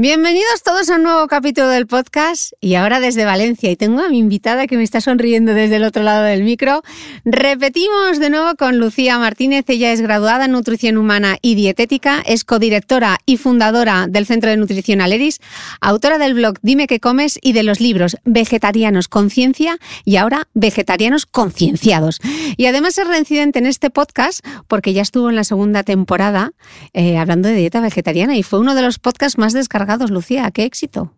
Bienvenidos todos a un nuevo capítulo del podcast y ahora desde Valencia y tengo a mi invitada que me está sonriendo desde el otro lado del micro. Repetimos de nuevo con Lucía Martínez, ella es graduada en nutrición humana y dietética, es codirectora y fundadora del Centro de Nutrición Aleris, autora del blog Dime qué comes y de los libros Vegetarianos Conciencia y ahora Vegetarianos Concienciados. Y además es reincidente en este podcast porque ya estuvo en la segunda temporada eh, hablando de dieta vegetariana y fue uno de los podcasts más descargados Lucía. ¡Qué éxito!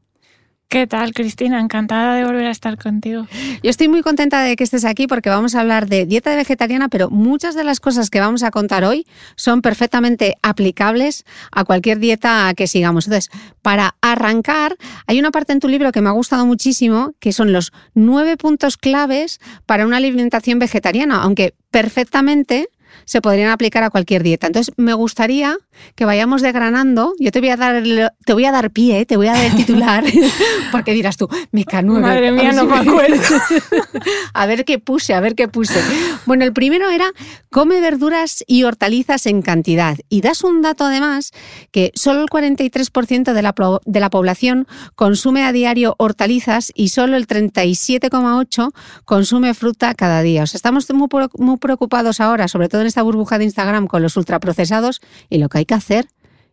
¿Qué tal, Cristina? Encantada de volver a estar contigo. Yo estoy muy contenta de que estés aquí porque vamos a hablar de dieta vegetariana, pero muchas de las cosas que vamos a contar hoy son perfectamente aplicables a cualquier dieta que sigamos. Entonces, para arrancar, hay una parte en tu libro que me ha gustado muchísimo, que son los nueve puntos claves para una alimentación vegetariana, aunque perfectamente se podrían aplicar a cualquier dieta. Entonces, me gustaría que vayamos desgranando. Yo te voy a dar, te voy a dar pie, te voy a dar el titular, porque dirás tú, me canueve. Madre mía, no me acuerdo. a ver qué puse, a ver qué puse. Bueno, el primero era come verduras y hortalizas en cantidad. Y das un dato además que solo el 43% de la, de la población consume a diario hortalizas y solo el 37,8% consume fruta cada día. O sea, estamos muy, muy preocupados ahora, sobre todo en esta burbuja de Instagram, con los ultraprocesados y lo que hay que hacer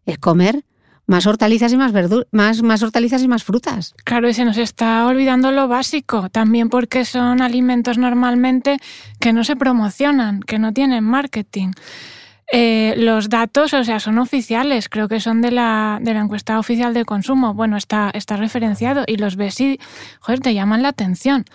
es comer más hortalizas y más verduras, más, más hortalizas y más frutas. Claro, y se nos está olvidando lo básico, también porque son alimentos normalmente que no se promocionan, que no tienen marketing. Eh, los datos, o sea, son oficiales, creo que son de la, de la encuesta oficial de consumo. Bueno, está, está referenciado y los ves y, joder, te llaman la atención.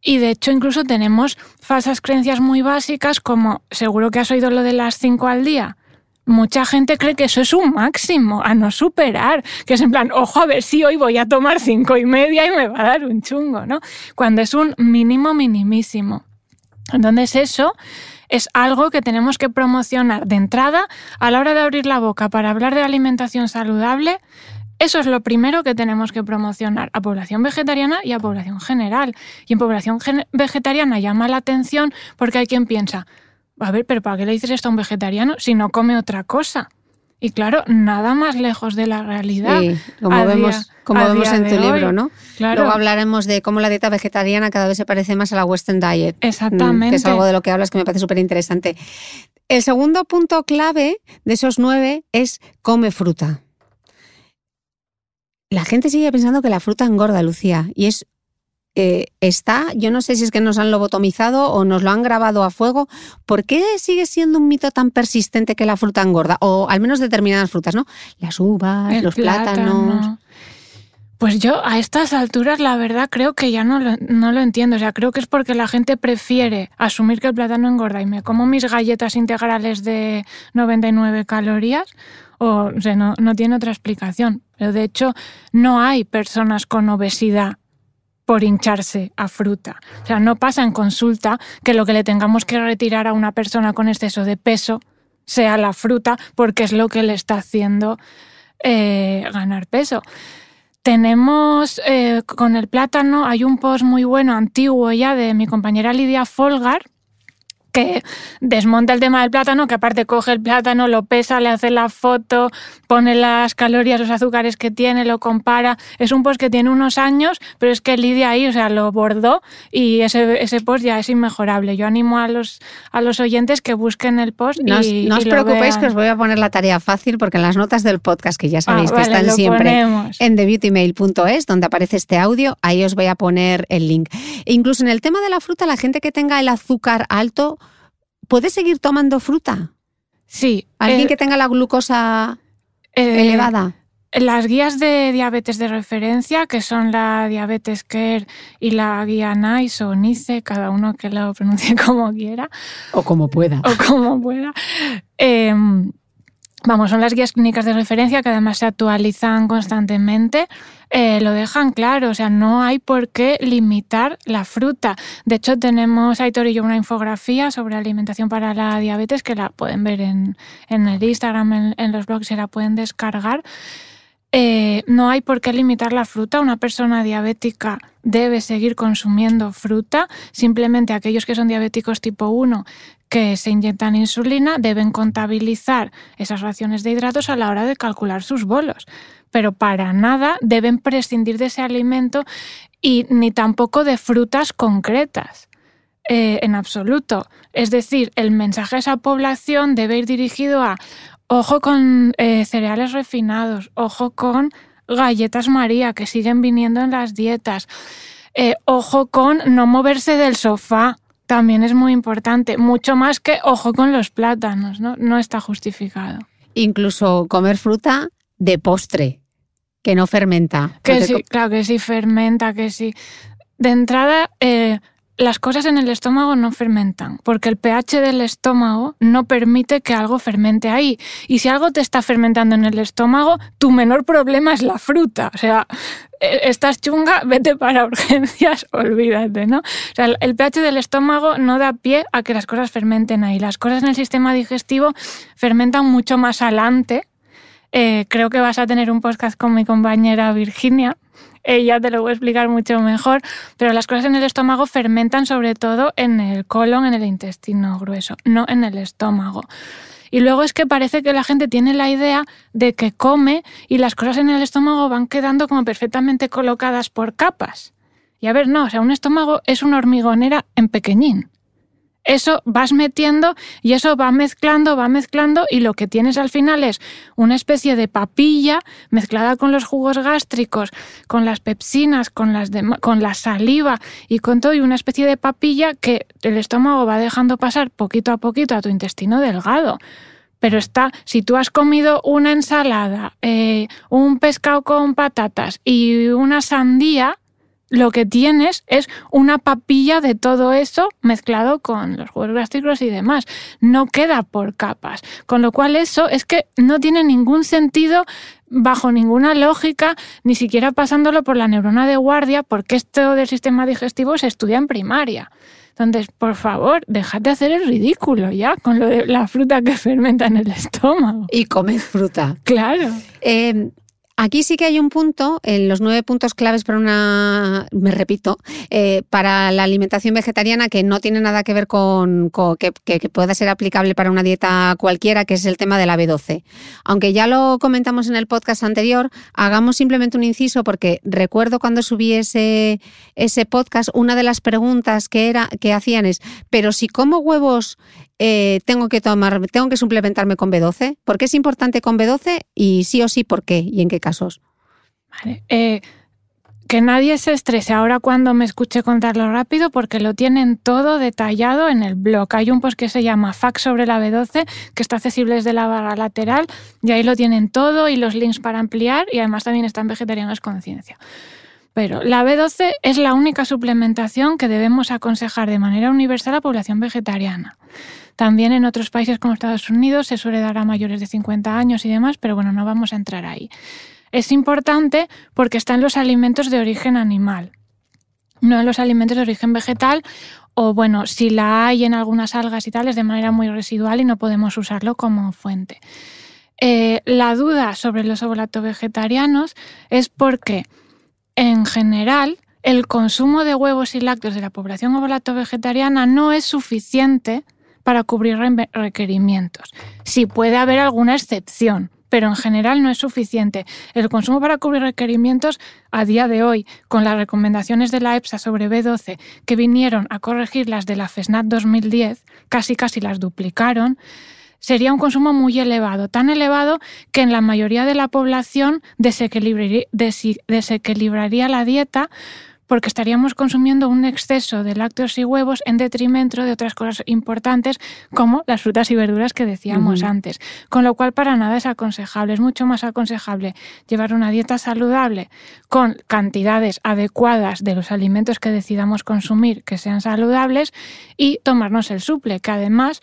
Y de hecho incluso tenemos falsas creencias muy básicas como seguro que has oído lo de las 5 al día. Mucha gente cree que eso es un máximo a no superar, que es en plan, ojo a ver si hoy voy a tomar cinco y media y me va a dar un chungo, ¿no? Cuando es un mínimo minimísimo. Entonces eso es algo que tenemos que promocionar de entrada a la hora de abrir la boca para hablar de alimentación saludable. Eso es lo primero que tenemos que promocionar a población vegetariana y a población general. Y en población vegetariana llama la atención porque hay quien piensa, a ver, pero ¿para qué le dices esto a un vegetariano si no come otra cosa? Y claro, nada más lejos de la realidad. Sí, como vemos, como vemos en tu libro, ¿no? Claro. Luego hablaremos de cómo la dieta vegetariana cada vez se parece más a la Western Diet. Exactamente. Mm, que es algo de lo que hablas que me parece súper interesante. El segundo punto clave de esos nueve es come fruta. La gente sigue pensando que la fruta engorda, Lucía, y es eh, está, yo no sé si es que nos han lobotomizado o nos lo han grabado a fuego. ¿Por qué sigue siendo un mito tan persistente que la fruta engorda? O al menos determinadas frutas, ¿no? Las uvas, los plátanos. Pues yo a estas alturas la verdad creo que ya no lo, no lo entiendo. O sea, creo que es porque la gente prefiere asumir que el plátano engorda y me como mis galletas integrales de 99 calorías. O, sea, no, no tiene otra explicación. Pero de hecho no hay personas con obesidad por hincharse a fruta. O sea, no pasa en consulta que lo que le tengamos que retirar a una persona con exceso de peso sea la fruta porque es lo que le está haciendo eh, ganar peso. Tenemos eh, con el plátano, hay un post muy bueno, antiguo ya, de mi compañera Lidia Folgar, que desmonta el tema del plátano, que aparte coge el plátano, lo pesa, le hace la foto, pone las calorías, los azúcares que tiene, lo compara. Es un post que tiene unos años, pero es que Lidia ahí, o sea, lo bordó y ese, ese post ya es inmejorable. Yo animo a los, a los oyentes que busquen el post. No, y, no os y lo preocupéis vean. que os voy a poner la tarea fácil porque en las notas del podcast, que ya sabéis Ah, que vale, están siempre ponemos. en thebeautymail.es, donde aparece este audio, ahí os voy a poner el link. E incluso en el tema de la fruta, la gente que tenga el azúcar alto, ¿puede seguir tomando fruta? Sí. ¿Alguien eh, que tenga la glucosa eh, elevada? Las guías de diabetes de referencia, que son la Diabetes Care y la guía NICE o NICE, cada uno que lo pronuncie como quiera O como pueda. o como pueda. eh, vamos, son las guías clínicas de referencia que además se actualizan constantemente. eh, lo dejan claro, o sea, no hay por qué limitar la fruta. De hecho, tenemos, Aitor y yo, una infografía sobre alimentación para la diabetes que la pueden ver en, en el Instagram, en, los blogs, se la pueden descargar. Eh, no hay por qué limitar la fruta. Una persona diabética debe seguir consumiendo fruta. Simplemente aquellos que son diabéticos tipo 1 que se inyectan insulina deben contabilizar esas raciones de hidratos a la hora de calcular sus bolos. Pero para nada deben prescindir de ese alimento y ni tampoco de frutas concretas. eh, en absoluto. Es decir, el mensaje a esa población debe ir dirigido a ojo con eh, cereales refinados, ojo con galletas María que siguen viniendo en las dietas, eh, ojo con no moverse del sofá. También es muy importante, mucho más que ojo con los plátanos, ¿no? No está justificado. Incluso comer fruta de postre, que no fermenta. Que sí, claro que sí fermenta, que sí. De entrada, eh, las cosas en el estómago no fermentan, porque el pH del estómago no permite que algo fermente ahí. Y si algo te está fermentando en el estómago, tu menor problema es la fruta. O sea, eh, estás chunga, vete para urgencias, olvídate, ¿no? O sea, el pH del estómago no da pie a que las cosas fermenten ahí. Las cosas en el sistema digestivo fermentan mucho más adelante. Eh, creo que vas a tener un podcast con mi compañera Virginia. Ella te lo voy a explicar mucho mejor, pero las cosas en el estómago fermentan sobre todo en el colon, en el intestino grueso, no en el estómago. Y luego es que parece que la gente tiene la idea de que come y las cosas en el estómago van quedando como perfectamente colocadas por capas. Y a ver, no, o sea, un estómago es una hormigonera en pequeñín. Eso vas metiendo y eso va mezclando, va mezclando y lo que tienes al final es una especie de papilla mezclada con los jugos gástricos, con las pepsinas, con, las dema- con la saliva y con todo y una especie de papilla que el estómago va dejando pasar poquito a poquito a tu intestino delgado. Pero está, si tú has comido una ensalada, eh, un pescado con patatas y una sandía, lo que tienes es una papilla de todo eso mezclado con los jugos gástricos y demás. No queda por capas. Con lo cual eso es que no tiene ningún sentido bajo ninguna lógica, ni siquiera pasándolo por la neurona de guardia, porque esto del sistema digestivo se estudia en primaria. Entonces, por favor, dejad de hacer el ridículo ya con lo de la fruta que fermenta en el estómago. Y comer fruta. Claro. Eh, aquí sí que hay un punto, en los nueve puntos claves para una, me repito, eh, para la alimentación vegetariana que no tiene nada que ver con, que- que pueda ser aplicable para una dieta cualquiera, que es el tema de la B12. Aunque ya lo comentamos en el podcast anterior, hagamos simplemente un inciso porque recuerdo cuando subí ese, ese podcast, una de las preguntas que era que hacían es, pero si como huevos eh, tengo que tomar, tengo que suplementarme con B12. ¿Por qué es importante con B12? Y sí o sí, ¿por qué? ¿Y en qué casos? ¿Vale? Eh, que nadie se estrese ahora cuando me escuche contarlo rápido porque lo tienen todo detallado en el blog. Hay un post que se llama Fax sobre la B12 que está accesible desde la barra lateral y ahí lo tienen todo y los links para ampliar y además también están vegetarianos conciencia. Pero la B12 es la única suplementación que debemos aconsejar de manera universal a la población vegetariana. También en otros países como Estados Unidos se suele dar a mayores de 50 años y demás, pero bueno, no vamos a entrar ahí. Es importante porque está en los alimentos de origen animal, no en los alimentos de origen vegetal o bueno, si la hay en algunas algas y tal es de manera muy residual y no podemos usarlo como fuente. Eh, la duda sobre los ovulato-vegetarianos es porque en general el consumo de huevos y lácteos de la población ovulato-vegetariana no es suficiente para cubrir requerimientos. Sí puede haber alguna excepción, pero en general no es suficiente. El consumo para cubrir requerimientos a día de hoy, con las recomendaciones de la EPSA sobre B12 que vinieron a corregir las de la FESNAT 2010, casi casi las duplicaron, sería un consumo muy elevado, tan elevado que en la mayoría de la población desequilibraría la dieta porque estaríamos consumiendo un exceso de lácteos y huevos en detrimento de otras cosas importantes como las frutas y verduras que decíamos antes. Con lo cual para nada es aconsejable, es mucho más aconsejable llevar una dieta saludable con cantidades adecuadas de los alimentos que decidamos consumir que sean saludables y tomarnos el suple, que además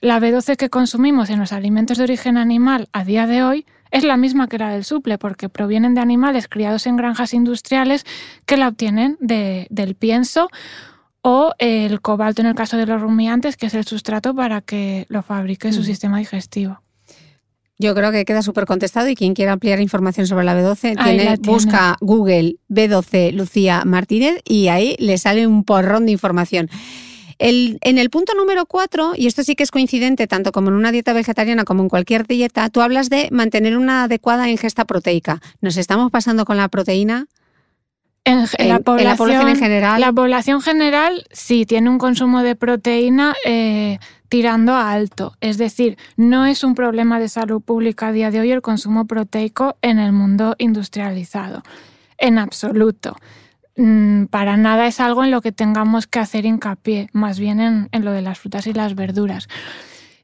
la B12 que consumimos en los alimentos de origen animal a día de hoy es la misma que la del suple, porque provienen de animales criados en granjas industriales que la obtienen del pienso o el cobalto en el caso de los rumiantes, que es el sustrato para que lo fabrique su mm. sistema digestivo. Yo creo que queda súper contestado y quien quiera ampliar información sobre la B12 tiene, busca Google B12 Lucía Martínez y ahí le sale un porrón de información en el punto número cuatro, y esto sí que es coincidente tanto como en una dieta vegetariana como en cualquier dieta, tú hablas de mantener una adecuada ingesta proteica. ¿Nos estamos pasando con la proteína? En, la población, en general. La población general sí tiene un consumo de proteína eh, tirando a alto. Es decir, no es un problema de salud pública a día de hoy el consumo proteico en el mundo industrializado. En absoluto. Mm, para nada es algo en lo que tengamos que hacer hincapié, más bien en, lo de las frutas y las verduras.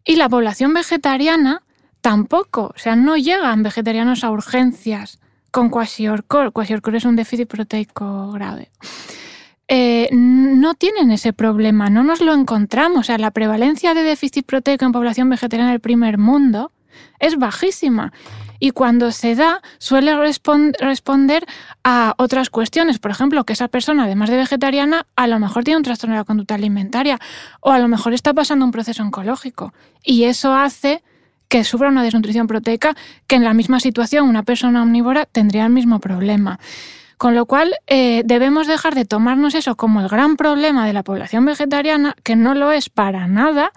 Y la población vegetariana tampoco, o sea, no llegan vegetarianos a urgencias con kwashiorkor. Kwashiorkor es un déficit proteico grave. Eh, no tienen ese problema, no nos lo encontramos. O sea, la prevalencia de déficit proteico en población vegetariana del primer mundo es bajísima y cuando se da suele responder a otras cuestiones. Por ejemplo, que esa persona, además de vegetariana, a lo mejor tiene un trastorno de la conducta alimentaria o a lo mejor está pasando un proceso oncológico. Y eso hace que sufra una desnutrición proteica que en la misma situación una persona omnívora tendría el mismo problema. Con lo cual, eh, debemos dejar de tomarnos eso como el gran problema de la población vegetariana, que no lo es para nada,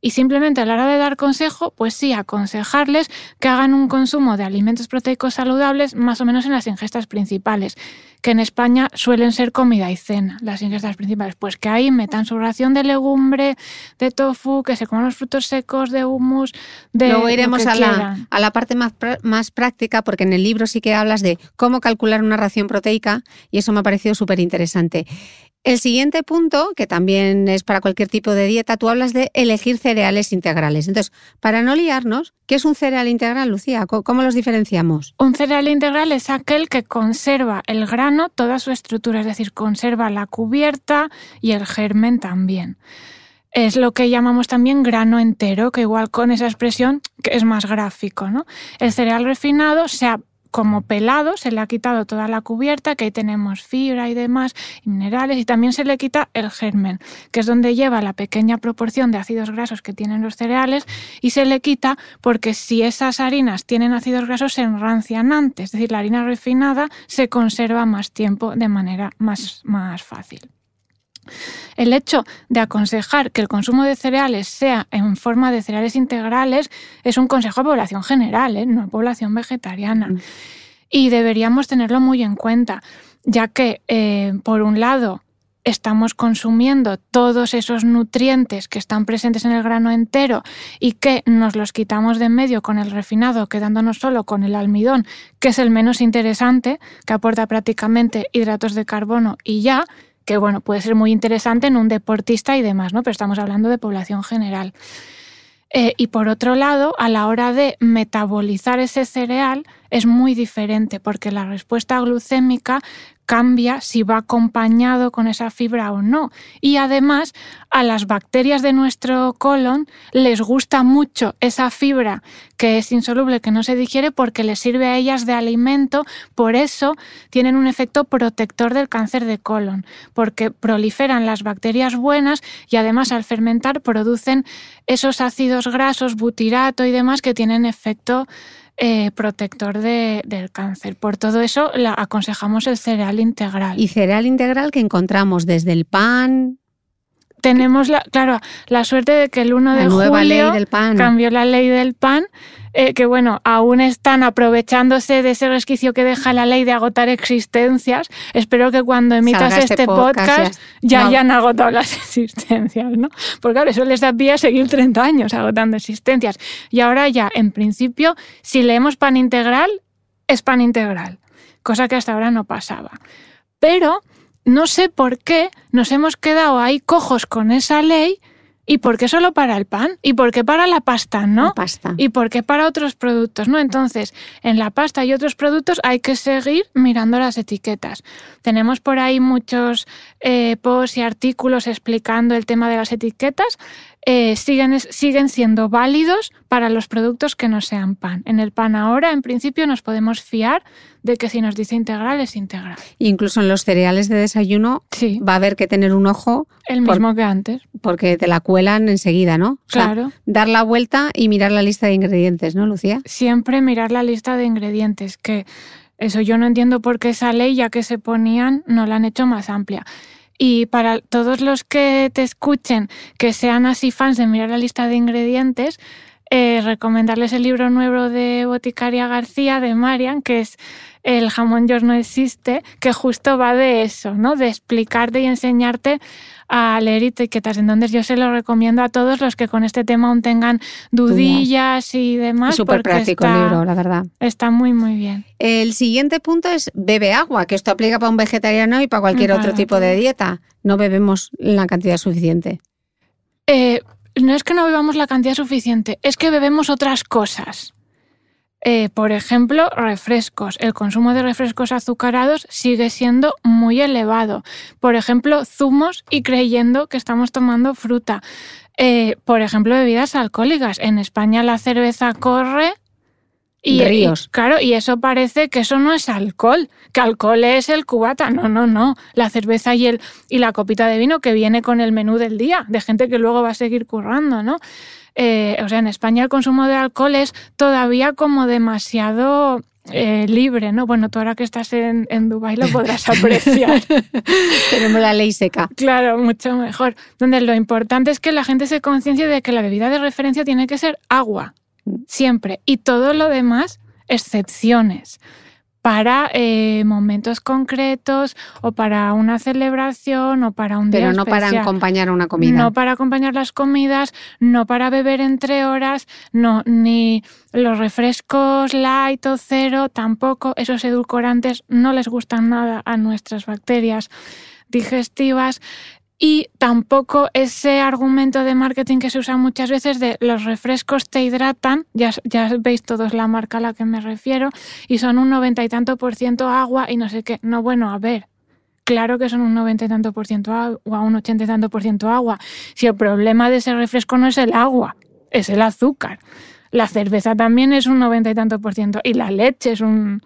y simplemente a la hora de dar consejo, pues sí, aconsejarles que hagan un consumo de alimentos proteicos saludables más o menos en las ingestas principales, que en España suelen ser comida y cena, las ingestas principales, pues que ahí metan su ración de legumbre, de tofu, que se coman los frutos secos, de hummus, de... Luego iremos a, la, a la parte más, más práctica, porque en el libro sí que hablas de cómo calcular una ración proteica y eso me ha parecido súper interesante. El siguiente punto, que también es para cualquier tipo de dieta, tú hablas de elegir cereales integrales. Entonces, para no liarnos, ¿qué es un cereal integral, Lucía? ¿Cómo los diferenciamos? Un cereal integral es aquel que conserva el grano, toda su estructura, es decir, conserva la cubierta y el germen también. Es lo que llamamos también grano entero, que igual con esa expresión que es más gráfico. ¿no? El cereal refinado se ha como pelado, se le ha quitado toda la cubierta, que ahí tenemos fibra y demás, y minerales, y también se le quita el germen, que es donde lleva la pequeña proporción de ácidos grasos que tienen los cereales, y se le quita porque si esas harinas tienen ácidos grasos se enrancian antes, es decir, la harina refinada se conserva más tiempo de manera más, más fácil. El hecho de aconsejar que el consumo de cereales sea en forma de cereales integrales es un consejo a población general, ¿eh? no a población vegetariana. Mm. Y deberíamos tenerlo muy en cuenta, ya que, eh, por un lado, estamos consumiendo todos esos nutrientes que están presentes en el grano entero y que nos los quitamos de en medio con el refinado, quedándonos solo con el almidón, que es el menos interesante, que aporta prácticamente hidratos de carbono y ya, que bueno, puede ser muy interesante en un deportista y demás, ¿no? Pero estamos hablando de población general. Eh, y por otro lado, a la hora de metabolizar ese cereal es muy diferente porque la respuesta glucémica cambia si va acompañado con esa fibra o no. Y además a las bacterias de nuestro colon les gusta mucho esa fibra que es insoluble, que no se digiere porque les sirve a ellas de alimento. Por eso tienen un efecto protector del cáncer de colon, porque proliferan las bacterias buenas y además al fermentar producen esos ácidos grasos, butirato y demás que tienen efecto eh, protector del cáncer. Por todo eso la aconsejamos el cereal integral. Y cereal integral que encontramos desde el pan, tenemos la, claro, la suerte de que el 1 de julio cambió la ley del pan, eh, que bueno, aún están aprovechándose de ese resquicio que deja la ley de agotar existencias. Espero que cuando emitas este, este, podcast, ya hayan agotado las existencias, ¿no? Porque claro, eso les da pie a seguir 30 años agotando existencias. Y ahora ya, en principio, si leemos pan integral, es pan integral, cosa que hasta ahora no pasaba. Pero no sé por qué nos hemos quedado ahí cojos con esa ley y por qué solo para el pan y por qué para la pasta, ¿no? pasta. Y por qué para otros productos, ¿no? Entonces, en la pasta y otros productos hay que seguir mirando las etiquetas. Tenemos por ahí muchos eh, posts y artículos explicando el tema de las etiquetas. Eh, siguen, siguen siendo válidos para los productos que no sean pan. En el pan ahora, en principio, nos podemos fiar de que si nos dice integral es integral. Incluso en los cereales de desayuno va a haber que tener un ojo. El mismo que antes. Porque te la cuelan enseguida, ¿no? claro. dar la vuelta y mirar la lista de ingredientes, ¿no, Lucía? Siempre mirar la lista de ingredientes, que eso yo no entiendo por qué esa ley, ya que se ponían, no la han hecho más amplia. Y para todos los que te escuchen, que sean así fans de mirar la lista de ingredientes, eh, recomendarles el libro nuevo de Boticaria García, de Marian, que es El jamón York no existe, que justo va de eso, ¿no? De explicarte y enseñarte a leer etiquetas. Entonces yo se lo recomiendo a todos los que con este tema aún tengan dudillas y demás. Súper práctico el libro, la verdad. Está muy, muy bien. El siguiente punto es bebe agua, que esto aplica para un vegetariano y para cualquier otro tipo de dieta. No bebemos la cantidad suficiente. Eh, no es que no bebamos la cantidad suficiente, es que bebemos otras cosas. Eh, por ejemplo, refrescos. El consumo de refrescos azucarados sigue siendo muy elevado. Por ejemplo, zumos y creyendo que estamos tomando fruta. Eh, por ejemplo, bebidas alcohólicas. En España la cerveza corre y, Ríos. claro, y eso parece que eso no es alcohol, que alcohol es el cubata. No, no, no. La cerveza y, el, y la copita de vino que viene con el menú del día, de gente que luego va a seguir currando, ¿no? Eh, o sea, en España el consumo de alcohol es todavía como demasiado eh, libre, ¿no? Bueno, tú ahora que estás en, en Dubái lo podrás apreciar. Tenemos la ley seca. Claro, mucho mejor. Donde lo importante es que la gente se conciencie de que la bebida de referencia tiene que ser agua siempre. Y todo lo demás, excepciones para eh, momentos concretos o para una celebración o para un día Pero no para acompañar una comida. No para acompañar las comidas, no para beber entre horas, no, ni los refrescos light o cero, tampoco. Esos edulcorantes no les gustan nada a nuestras bacterias digestivas. Y tampoco ese argumento de marketing que se usa muchas veces de los refrescos te hidratan, ya, ya veis todos la marca a la que me refiero, y son un noventa y tanto por ciento agua y no sé qué. No, bueno, a ver, claro que son un noventa y tanto por ciento agua, un ochenta y tanto por ciento agua. Si el problema de ese refresco no es el agua, es el azúcar. La cerveza también es un noventa y tanto por ciento y la leche es un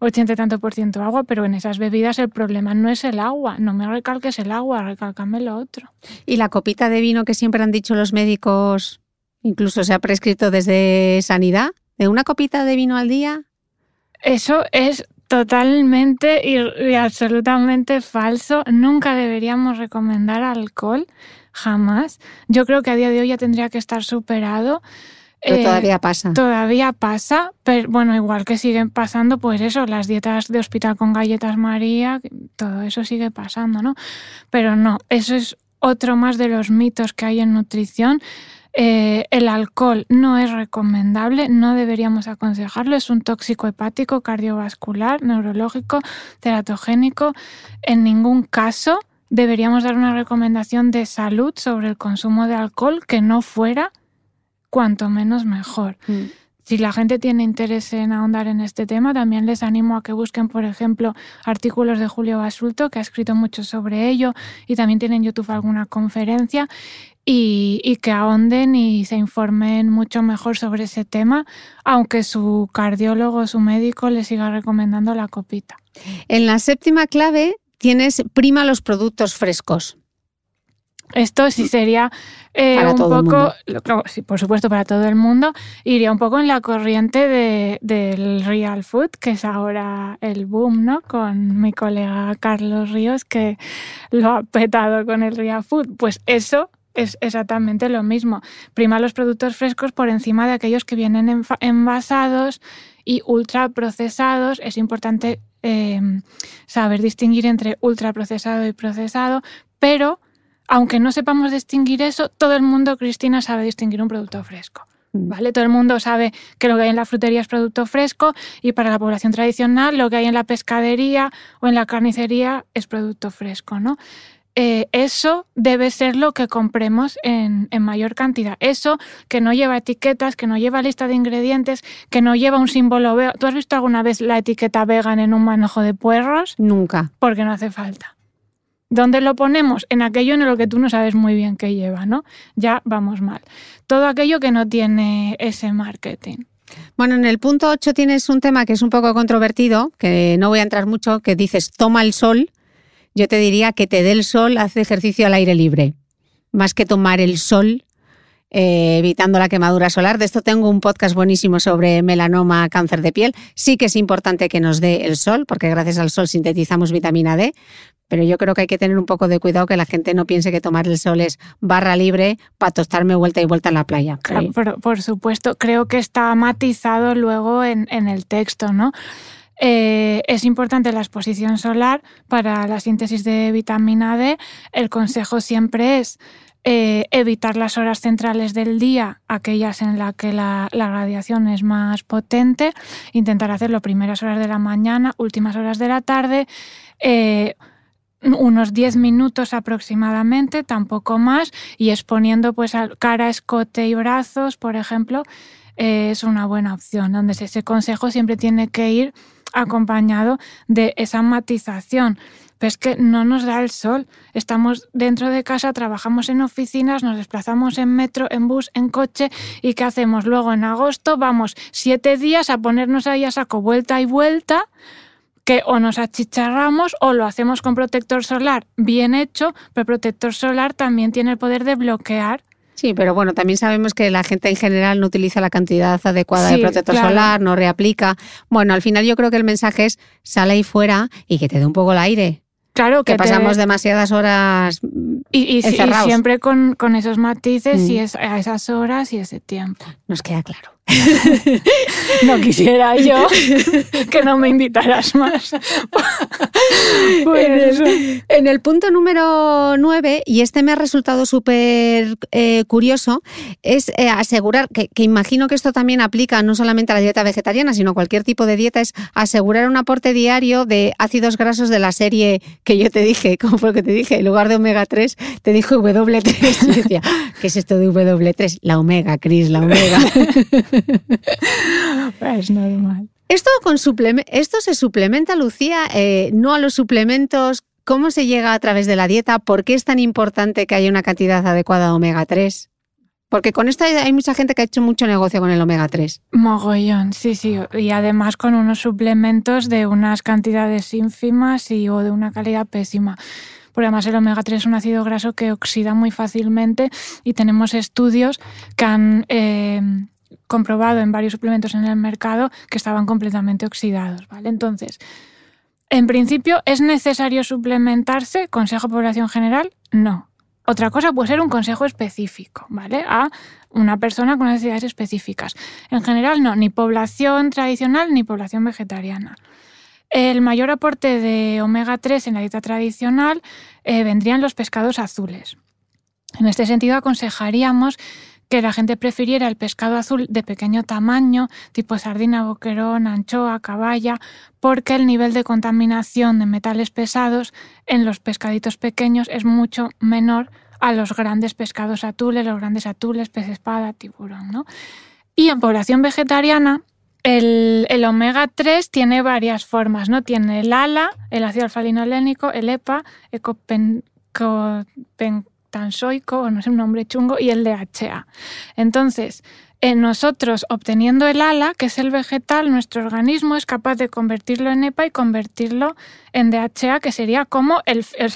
80 y tanto por ciento agua, pero en esas bebidas el problema no es el agua, no me recalques el agua, recálcame lo otro. Y la copita de vino que siempre han dicho los médicos, incluso se ha prescrito desde sanidad, de una copita de vino al día. Eso es totalmente y, absolutamente falso. Nunca deberíamos recomendar alcohol, jamás. Yo creo que a día de hoy ya tendría que estar superado. Pero Eh, todavía pasa. Todavía pasa, pero bueno, igual que siguen pasando, pues eso, las dietas de hospital con galletas María, todo eso sigue pasando, ¿no? Pero no, eso es otro más de los mitos que hay en nutrición. Eh, el alcohol no es recomendable, no deberíamos aconsejarlo, es un tóxico hepático, cardiovascular, neurológico, teratogénico. En ningún caso deberíamos dar una recomendación de salud sobre el consumo de alcohol que no fuera cuanto menos mejor. Mm. Si la gente tiene interés en ahondar en este tema, también les animo a que busquen, por ejemplo, artículos de Julio Basulto, que ha escrito mucho sobre ello, y también tiene en YouTube alguna conferencia, y, y que ahonden y se informen mucho mejor sobre ese tema, aunque su cardiólogo o su médico les siga recomendando la copita. En la séptima clave tienes prima los productos frescos. Esto sí sería eh, un poco, lo- sí, por supuesto, para todo el mundo, iría un poco en la corriente de- del real food, que es ahora el boom, ¿no? Con mi colega Carlos Ríos, que lo ha petado con el real food. Pues eso es exactamente lo mismo. Prima los productos frescos por encima de aquellos que vienen envasados y ultraprocesados. Es importante eh, saber distinguir entre ultraprocesado y procesado, pero aunque no sepamos distinguir eso, todo el mundo, Cristina, sabe distinguir un producto fresco. Mm. ¿Vale? Todo el mundo sabe que lo que hay en la frutería es producto fresco y para la población tradicional lo que hay en la pescadería o en la carnicería es producto fresco, ¿no? Eh, eso debe ser lo que compremos en, en mayor cantidad. Eso que no lleva etiquetas, que no lleva lista de ingredientes, que no lleva un símbolo. ¿Tú has visto alguna vez la etiqueta vegan en un manojo de puerros? Nunca. porque no hace falta. ¿Dónde lo ponemos? En aquello en lo que tú no sabes muy bien qué lleva, ¿no? Ya vamos mal. Todo aquello que no tiene ese marketing. Bueno, en el punto 8 tienes un tema que es un poco controvertido, que no voy a entrar mucho, que dices toma el sol. Yo te diría que te dé el sol, haz ejercicio al aire libre, más que tomar el sol, eh, evitando la quemadura solar. De esto tengo un podcast buenísimo sobre melanoma, cáncer de piel. Sí que es importante que nos dé el sol, porque gracias al sol sintetizamos vitamina D, pero yo creo que hay que tener un poco de cuidado que la gente no piense que tomar el sol es barra libre para tostarme vuelta y vuelta en la playa. Claro, por, por supuesto, creo que está matizado luego en, en el texto, ¿no? Eh, es importante la exposición solar para la síntesis de vitamina D. El consejo siempre es eh, evitar las horas centrales del día, aquellas en las que la, radiación es más potente, intentar hacerlo primeras horas de la mañana, últimas horas de la tarde. eh, unos 10 minutos aproximadamente, tampoco más, y exponiendo pues cara, escote y brazos, por ejemplo, eh, es una buena opción, donde ese consejo siempre tiene que ir acompañado de esa matización. Pero es que no nos da el sol. Estamos dentro de casa, trabajamos en oficinas, nos desplazamos en metro, en bus, en coche. ¿Y qué hacemos? Luego en agosto vamos siete días a ponernos ahí a saco vuelta y vuelta que o nos achicharramos o lo hacemos con protector solar bien hecho, pero el protector solar también tiene el poder de bloquear. Sí, pero bueno, también sabemos que la gente en general no utiliza la cantidad adecuada de protector claro. solar, no reaplica. Bueno, al final yo creo que el mensaje es sale ahí fuera y que te dé un poco el aire. Claro Que, que, te- pasamos demasiadas horas. mm, y, y- y encerrados. siempre con, con esos matices Mm. y es, a esas horas y ese tiempo. Nos queda claro. No quisiera yo que no me invitaras más. Pues en, el, en el punto número 9, y este me ha resultado súper eh, curioso, es eh, asegurar, que, que imagino que esto también aplica no solamente a la dieta vegetariana, sino a cualquier tipo de dieta, es asegurar un aporte diario de ácidos grasos de la serie que yo te dije, ¿cómo fue que te dije? En lugar de omega 3, te dije W3. Y decía, ¿qué es esto de W3? La omega, Cris, la omega. Es normal. Esto, con esto se suplementa, Lucía, eh, no a los suplementos. ¿Cómo se llega a través de la dieta? ¿Por qué es tan importante que haya una cantidad adecuada de omega 3? Porque con esto hay, hay mucha gente que ha hecho mucho negocio con el omega 3. Mogollón, sí, sí. Y además con unos suplementos de unas cantidades ínfimas y o de una calidad pésima. Porque además el omega 3 es un ácido graso que oxida muy fácilmente y tenemos estudios que han eh, comprobado en varios suplementos en el mercado que estaban completamente oxidados. ¿vale? Entonces, en principio, ¿es necesario suplementarse? Consejo Población General, no. Otra cosa puede ser un consejo específico, ¿vale? A una persona con necesidades específicas. En general, no, ni población tradicional ni población vegetariana. El mayor aporte de omega 3 en la dieta tradicional eh, vendrían los pescados azules. En este sentido, aconsejaríamos que la gente prefiriera el pescado azul de pequeño tamaño, tipo sardina, boquerón, anchoa, caballa, porque el nivel de contaminación de metales pesados en los pescaditos pequeños es mucho menor a los grandes pescados azules, los grandes atules, pez espada, tiburón. ¿no? Y en población vegetariana, el, omega 3 tiene varias formas, ¿no? Tiene el ALA, el ácido alfa-linolénico, el EPA, ecopen, tansoico, o no sé un nombre chungo, y el DHA. Entonces, en nosotros, obteniendo el ALA, que es el vegetal, nuestro organismo es capaz de convertirlo en EPA y convertirlo en DHA, que sería como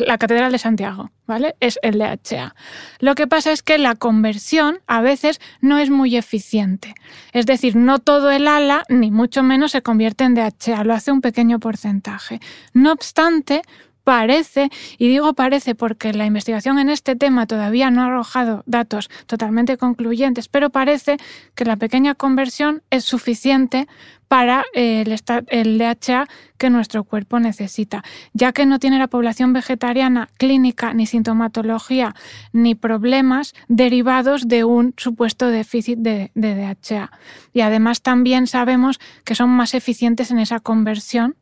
la Catedral de Santiago, ¿vale? Es el DHA. Lo que pasa es que la conversión a veces no es muy eficiente. Es decir, no todo el ALA, ni mucho menos, se convierte en DHA, lo hace un pequeño porcentaje. No obstante, parece, y digo parece porque la investigación en este tema todavía no ha arrojado datos totalmente concluyentes, pero parece que la pequeña conversión es suficiente para eh, el, DHA que nuestro cuerpo necesita, ya que no tiene la población vegetariana clínica ni sintomatología ni problemas derivados de un supuesto déficit de, de DHA. Y además también sabemos que son más eficientes en esa conversión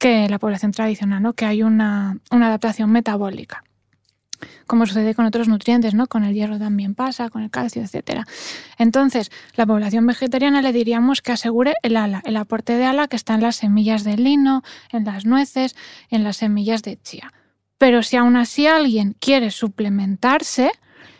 que la población tradicional, ¿no? que hay una, adaptación metabólica como sucede con otros nutrientes, ¿no? Con el hierro también pasa, con el calcio, etc. Entonces, la población vegetariana le diríamos que asegure el ala, el aporte de ala que está en las semillas de lino, en las nueces, en las semillas de chía. Pero si aún así alguien quiere suplementarse,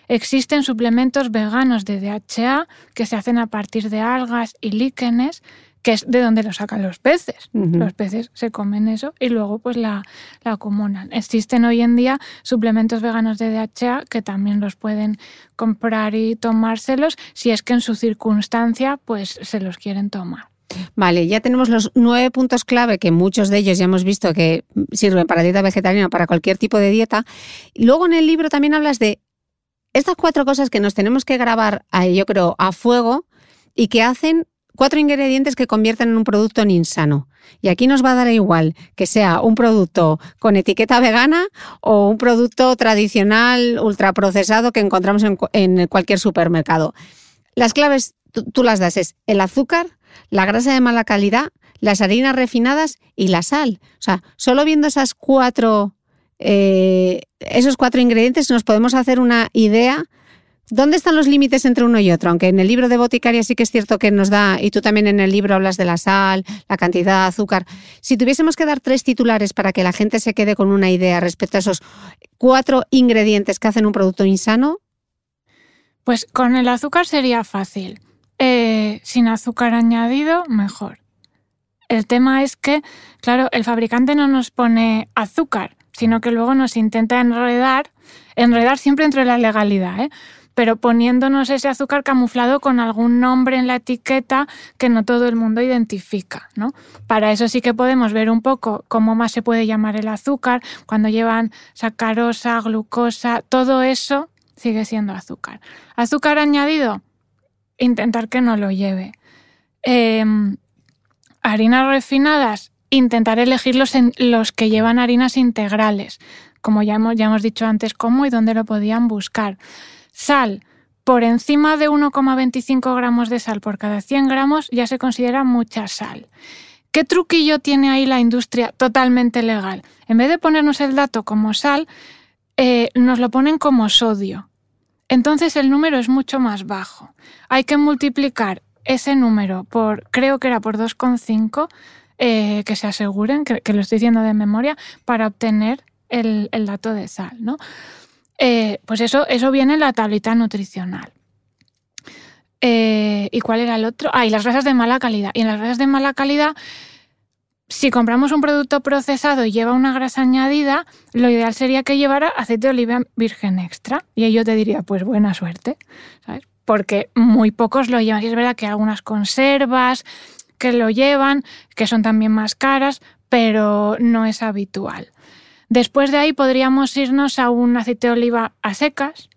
existen suplementos veganos de DHA que se hacen a partir de algas y líquenes que es de donde lo sacan los peces. Los peces se comen eso y luego pues la, la, acumulan. Existen hoy en día suplementos veganos de DHA que también los pueden comprar y tomárselos si es que en su circunstancia pues se los quieren tomar. Vale, ya tenemos los nueve puntos clave que muchos de ellos ya hemos visto que sirven para dieta vegetariana o para cualquier tipo de dieta. Luego en el libro también hablas de estas cuatro cosas que nos tenemos que grabar, yo creo, a fuego y que hacen cuatro ingredientes que convierten en un producto en insano. Y aquí nos va a dar igual que sea un producto con etiqueta vegana o un producto tradicional ultraprocesado que encontramos en, cualquier supermercado. Las claves, tú, las das, es el azúcar, la grasa de mala calidad, las harinas refinadas y la sal. O sea, solo viendo esas cuatro, eh, esos cuatro ingredientes nos podemos hacer una idea ¿Dónde están los límites entre uno y otro? Aunque en el libro de Boticaria sí que es cierto que nos da, y tú también en el libro hablas de la sal, la cantidad de azúcar. Si tuviésemos que dar tres titulares para que la gente se quede con una idea respecto a esos cuatro ingredientes que hacen un producto insano. Pues con el azúcar sería fácil. Eh, sin azúcar añadido, mejor. El tema es que, claro, el fabricante no nos pone azúcar, sino que luego nos intenta enredar, enredar siempre entre la legalidad, ¿eh? Pero poniéndonos ese azúcar camuflado con algún nombre en la etiqueta que no todo el mundo identifica. ¿no? Para eso sí que podemos ver un poco cómo más se puede llamar el azúcar, cuando llevan sacarosa, glucosa, todo eso sigue siendo azúcar. Azúcar añadido, intentar que no lo lleve. Em, harinas refinadas, intentar elegir los, los, que llevan harinas integrales, como ya hemos, ya hemos dicho antes cómo y dónde lo podían buscar. Sal. Por encima de 1,25 gramos de sal por cada 100 gramos ya se considera mucha sal. ¿Qué truquillo tiene ahí la industria totalmente legal? En vez de ponernos el dato como sal, eh, nos lo ponen como sodio. Entonces el número es mucho más bajo. Hay que multiplicar ese número por, creo que era por 2,5, eh, que se aseguren, que, lo estoy diciendo de memoria, para obtener el dato de sal. ¿no? Eh, pues eso, eso viene en la tablita nutricional. Eh, ¿Y cuál era el otro? Ah, y las grasas de mala calidad. Y en las grasas de mala calidad, si compramos un producto procesado y lleva una grasa añadida, lo ideal sería que llevara aceite de oliva virgen extra. Y yo te diría, pues buena suerte, ¿sabes? Porque muy pocos lo llevan. Y es verdad que algunas conservas que lo llevan, que son también más caras, pero no es habitual. Después de ahí podríamos irnos a un aceite de oliva a secas,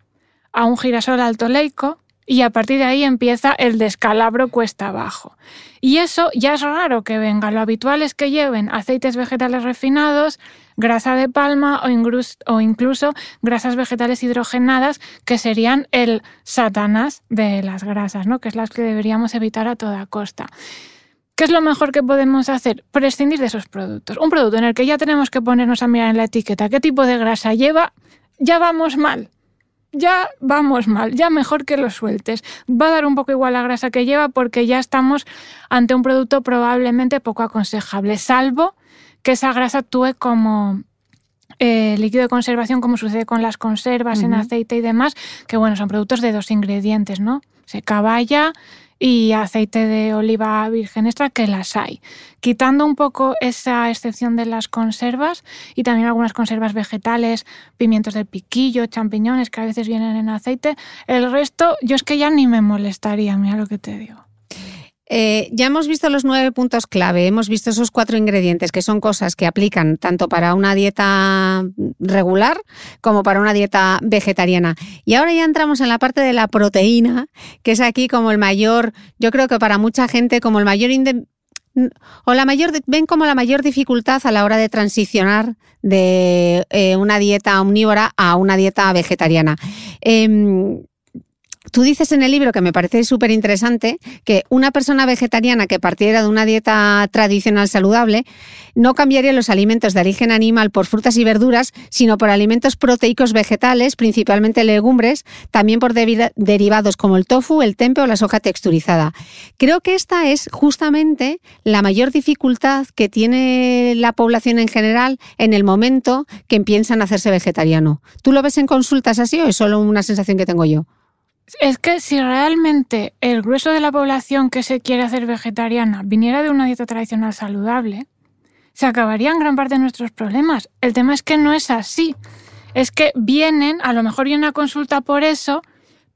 a un girasol alto leico y a partir de ahí empieza el descalabro cuesta abajo. Y eso ya es raro que venga. Lo habitual es que lleven aceites vegetales refinados, grasa de palma o, incluso grasas vegetales hidrogenadas, que serían el satanás de las grasas, ¿no? que es las que deberíamos evitar a toda costa. ¿Qué es lo mejor que podemos hacer? Prescindir de esos productos. Un producto en el que ya tenemos que ponernos a mirar en la etiqueta qué tipo de grasa lleva, ya vamos mal. Ya vamos mal, ya mejor que lo sueltes. Va a dar un poco igual la grasa que lleva porque ya estamos ante un producto probablemente poco aconsejable, salvo que esa grasa actúe como eh, líquido de conservación, como sucede con las conservas en aceite y demás, que bueno, son productos de dos ingredientes, ¿no? Se caballa y aceite de oliva virgen extra, que las hay. Quitando un poco esa excepción de las conservas y también algunas conservas vegetales, pimientos del piquillo, champiñones que a veces vienen en aceite, el resto yo es que ya ni me molestaría, mira lo que te digo. Eh, ya hemos visto los nueve puntos clave, hemos visto esos cuatro ingredientes que son cosas que aplican tanto para una dieta regular como para una dieta vegetariana. Y ahora ya entramos en la parte de la proteína, que es aquí como el mayor, yo creo que para mucha gente como el mayor o la mayor ven como la mayor dificultad a la hora de transicionar de eh, una dieta omnívora a una dieta vegetariana. Em, Tú dices en el libro, que me parece súper interesante, que una persona vegetariana que partiera de una dieta tradicional saludable no cambiaría los alimentos de origen animal por frutas y verduras, sino por alimentos proteicos vegetales, principalmente legumbres, también por derivados como el tofu, el tempe o la soja texturizada. Creo que esta es justamente la mayor dificultad que tiene la población en general en el momento que empiezan a hacerse vegetariano. ¿Tú lo ves en consultas así o es solo una sensación que tengo yo? Es que si realmente el grueso de la población que se quiere hacer vegetariana viniera de una dieta tradicional saludable, se acabarían gran parte de nuestros problemas. El tema es que no es así. Es que vienen, a lo mejor vienen a consulta por eso,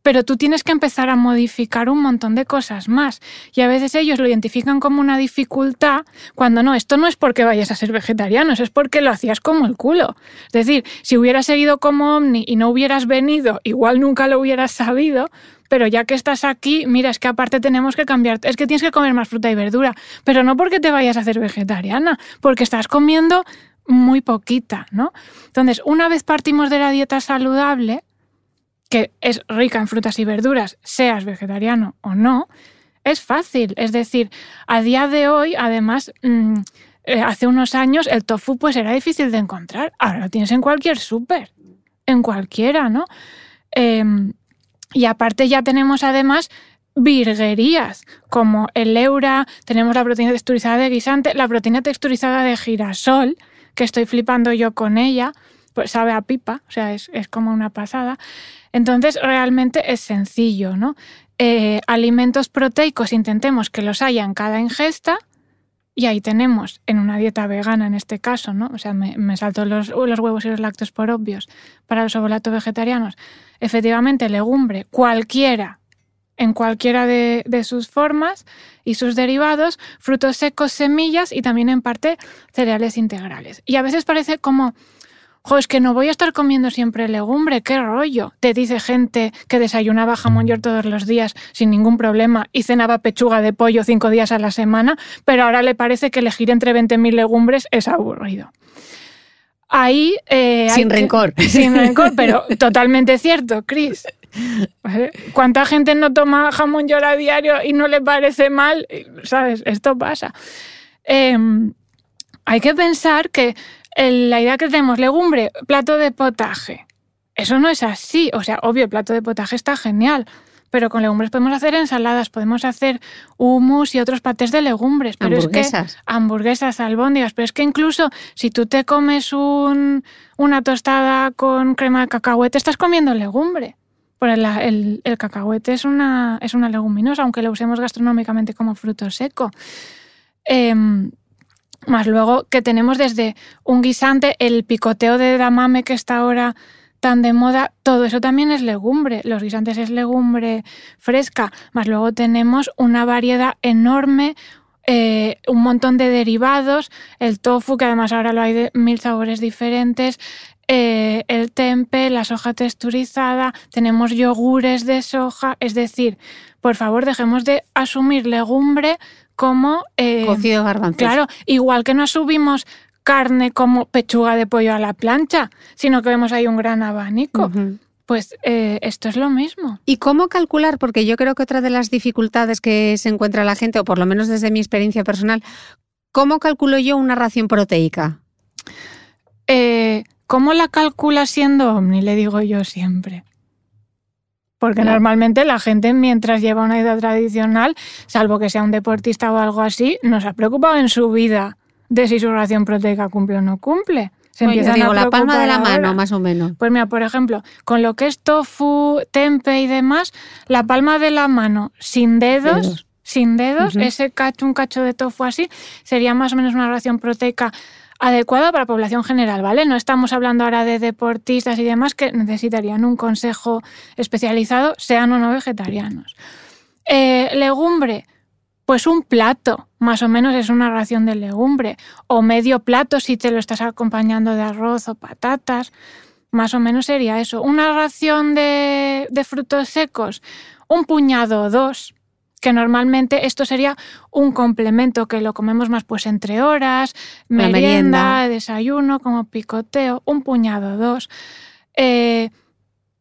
pero tú tienes que empezar a modificar un montón de cosas más. Y a veces ellos lo identifican como una dificultad, cuando no, esto no es porque vayas a ser vegetariano, es porque lo hacías como el culo. Es decir, si hubieras seguido como Omni y no hubieras venido, igual nunca lo hubieras sabido, pero ya que estás aquí, mira, es que aparte tenemos que cambiar, es que tienes que comer más fruta y verdura, pero no porque te vayas a hacer vegetariana, porque estás comiendo muy poquita, ¿no? Entonces, una vez partimos de la dieta saludable, que es rica en frutas y verduras, seas vegetariano o no, es fácil. Es decir, a día de hoy, además, mm, eh, hace unos años el tofu pues era difícil de encontrar. Ahora lo tienes en cualquier súper, en cualquiera, ¿no? Em, y aparte ya tenemos además virguerías como el eura, tenemos la proteína texturizada de guisante, la proteína texturizada de girasol, que estoy flipando yo con ella, pues sabe a pipa, o sea, es, es como una pasada. Entonces, realmente es sencillo, ¿no? Eh, alimentos proteicos, intentemos que los haya en cada ingesta. Y ahí tenemos, en una dieta vegana en este caso, ¿no? O sea, me, salto los, los, huevos y los lácteos por obvios. Para los ovulatos vegetarianos, efectivamente, legumbre, cualquiera, en cualquiera de, de, sus formas y sus derivados, frutos secos, semillas y también en parte cereales integrales. Y a veces parece como jo, es que no voy a estar comiendo siempre legumbre, qué rollo. Te dice gente que desayunaba jamón york todos los días sin ningún problema y cenaba pechuga de pollo cinco días a la semana, pero ahora le parece que elegir entre 20.000 legumbres es aburrido. Ahí. Eh, sin rencor. sin rencor, pero totalmente cierto, Chris. ¿Cuánta gente no toma jamón york a diario y no le parece mal? ¿Sabes? Esto pasa. Em, hay que pensar que la idea que tenemos, legumbre, plato de potaje. Eso no es así. O sea, obvio, el plato de potaje está genial. Pero con legumbres podemos hacer ensaladas, podemos hacer hummus y otros patés de legumbres. Pero hamburguesas. Es que, hamburguesas, albóndigas. Pero es que incluso si tú te comes un, una tostada con crema de cacahuete, estás comiendo legumbre. Por el, el, cacahuete es una, es una leguminosa, aunque lo usemos gastronómicamente como fruto seco. Em, más luego que tenemos desde un guisante, el picoteo de damame que está ahora tan de moda, todo eso también es legumbre. Los guisantes es legumbre fresca. Más luego tenemos una variedad enorme eh, un montón de derivados, el tofu, que además ahora lo hay de mil sabores diferentes, eh, el tempe, la soja texturizada, tenemos yogures de soja, es decir, por favor dejemos de asumir legumbre como... Eh, Cocido garbanzos. Claro, igual que no asumimos carne como pechuga de pollo a la plancha, sino que vemos ahí un gran abanico. Pues eh, esto es lo mismo. ¿Y cómo calcular? Porque yo creo que otra de las dificultades que se encuentra la gente, o por lo menos desde mi experiencia personal, ¿cómo calculo yo una ración proteica? Eh, ¿Cómo la calcula siendo omni? Le digo yo siempre. Porque normalmente la gente mientras lleva una vida tradicional, salvo que sea un deportista o algo así, no se ha preocupado en su vida de si su ración proteica cumple o no cumple. Se empieza digo, la palma de la mano, más o menos. Pues mira, por ejemplo, con lo que es tofu, tempe y demás, la palma de la mano sin dedos, sin dedos, ese cacho, un cacho de tofu así, sería más o menos una ración proteica adecuada para la población general, ¿vale? No estamos hablando ahora de deportistas y demás que necesitarían un consejo especializado, sean o no vegetarianos. Eh, legumbre, pues un plato, más o menos es una ración de legumbre, o medio plato si te lo estás acompañando de arroz o patatas, más o menos sería eso. Una ración de frutos secos, un puñado o dos, que normalmente esto sería un complemento que lo comemos más pues entre horas, merienda, desayuno, como picoteo, un puñado, dos. Eh,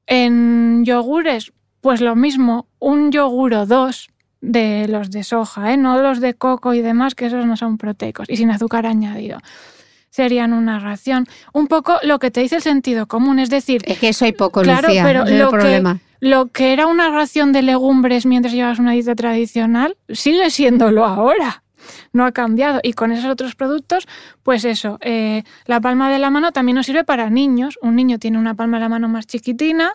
en yogures, pues lo mismo, un yogur o dos de los de soja, ¿eh? no los de coco y demás, que esos no son proteicos y sin azúcar añadido serían una ración. Un poco lo que te dice el sentido común, es decir... Es que eso hay poco, claro, pero lo problema lo que era una ración de legumbres mientras llevas una dieta tradicional sigue siéndolo ahora. No ha cambiado. Y con esos otros productos, pues eso, eh, la palma de la mano también nos sirve para niños. Un niño tiene una palma de la mano más chiquitina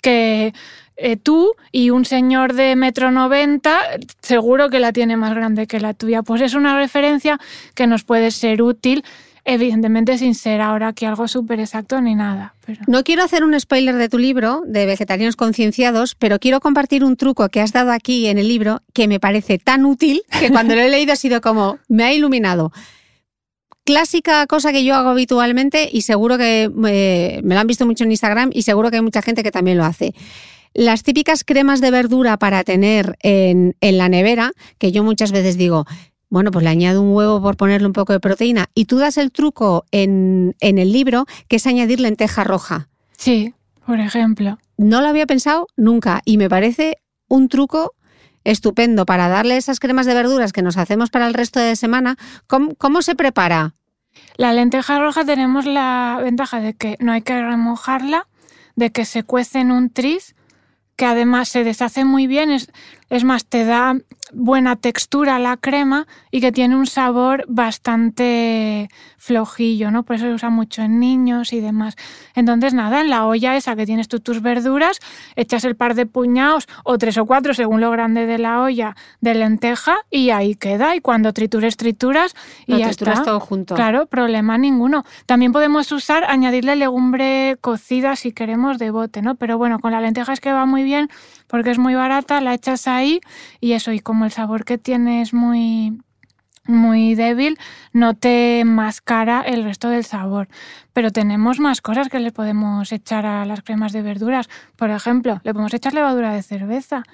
que eh, tú y un señor de metro noventa seguro que la tiene más grande que la tuya. Pues es una referencia que nos puede ser útil evidentemente sin ser ahora aquí algo súper exacto ni nada. No quiero hacer un spoiler de tu libro, de Vegetarianos Concienciados, pero quiero compartir un truco que has dado aquí en el libro que me parece tan útil que cuando lo he leído ha sido como, me ha iluminado. Clásica cosa que yo hago habitualmente y seguro que me, me lo han visto mucho en Instagram y seguro que hay mucha gente que también lo hace las típicas cremas de verdura para tener en, en, la nevera, que yo muchas veces digo, bueno, pues le añado un huevo por ponerle un poco de proteína. Y tú das el truco en, el libro, que es añadir lenteja roja. Sí, por ejemplo. No lo había pensado nunca y me parece un truco estupendo para darle esas cremas de verduras que nos hacemos para el resto de semana. ¿Cómo, se prepara? La lenteja roja tenemos la ventaja de que no hay que remojarla, de que se cuece en un tris, que además se deshace muy bien, es, es más, te da buena textura la crema y que tiene un sabor bastante flojillo, ¿no? Por eso se usa mucho en niños y demás. Entonces, nada, en la olla esa que tienes tú tus verduras, echas el par de puñados o tres o cuatro según lo grande de la olla de lenteja y ahí queda. Y cuando tritures, trituras y ya está. todo junto. Claro, problema ninguno. También podemos usar, añadirle legumbre cocida si queremos de bote, ¿no? Pero bueno, con la lenteja es que va muy bien porque es muy barata, la echas ahí y eso, y como el sabor que tiene es muy, muy débil, no te mascara el resto del sabor. Pero tenemos más cosas que le podemos echar a las cremas de verduras. Por ejemplo, le podemos echar levadura de cerveza.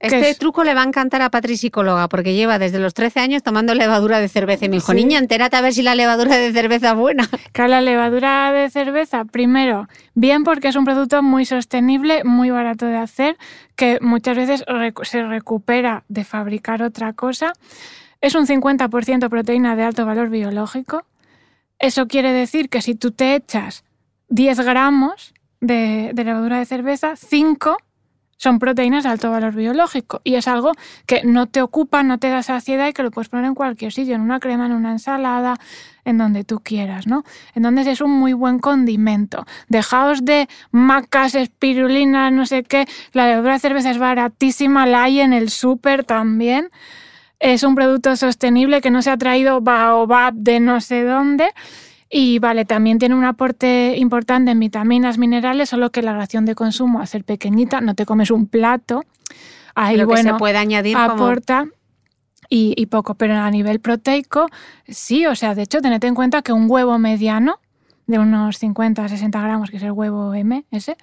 Este truco le va a encantar a Patri psicóloga porque lleva desde los 13 años tomando levadura de cerveza y me dijo, niña, entérate a ver si la levadura de cerveza es buena. Claro, la levadura de cerveza, primero, bien porque es un producto muy sostenible, muy barato de hacer, que muchas veces se recupera de fabricar otra cosa. Es un 50% proteína de alto valor biológico. Eso quiere decir que si tú te echas 10 gramos de, de levadura de cerveza, 5 son proteínas de alto valor biológico y es algo que no te ocupa, no te da saciedad y que lo puedes poner en cualquier sitio, en una crema, en una ensalada, en donde tú quieras, ¿no? Entonces es un muy buen condimento. Dejaos de macas, espirulinas, no sé qué. La de cerveza es baratísima, la hay en el súper también. Es un producto sostenible que no se ha traído baobab de no sé dónde y vale, también tiene un aporte importante en vitaminas, minerales, solo que la ración de consumo, a ser pequeñita, no te comes un plato. Ahí, bueno, se puede añadir aporta. y, y poco. Pero a nivel proteico, sí, o sea, de hecho, tened en cuenta que un huevo mediano de unos 50 a 60 gramos, que es el huevo M, ese,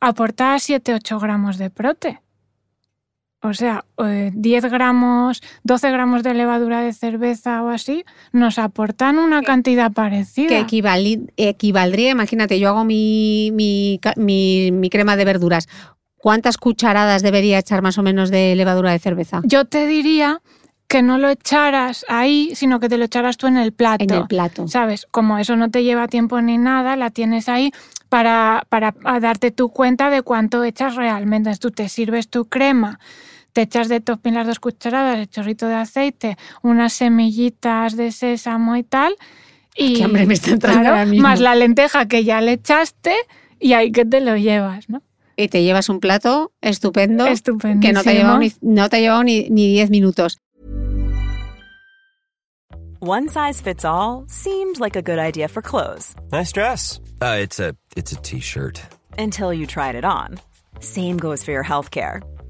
aporta 7-8 gramos de prote. O sea, eh, 10 gramos, 12 gramos de levadura de cerveza o así, nos aportan una cantidad parecida. Que equivaldría, imagínate, yo hago mi, mi mi- mi crema de verduras. ¿Cuántas cucharadas debería echar más o menos de levadura de cerveza? Yo te diría que no lo echaras ahí, sino que te lo echaras tú en el plato. En el plato. ¿Sabes? Como eso no te lleva tiempo ni nada, la tienes ahí para, para darte tu cuenta de cuánto echas realmente. Entonces tú te sirves tu crema, te echas de topping las dos cucharadas, el chorrito de aceite, unas semillitas de sésamo y tal. Y, Qué hambre me está entrando claro, ahora mismo. Más la lenteja que ya le echaste y ahí que te lo llevas, ¿no? Y te llevas un plato estupendo Estupendo. que no te ha llevado ni, no te ha llevado ni, ni 10 minutos. One size fits all seemed like a good idea for clothes Nice dress. Uh, it's a it's a t-shirt. until you tried it on. Same goes for your healthcare.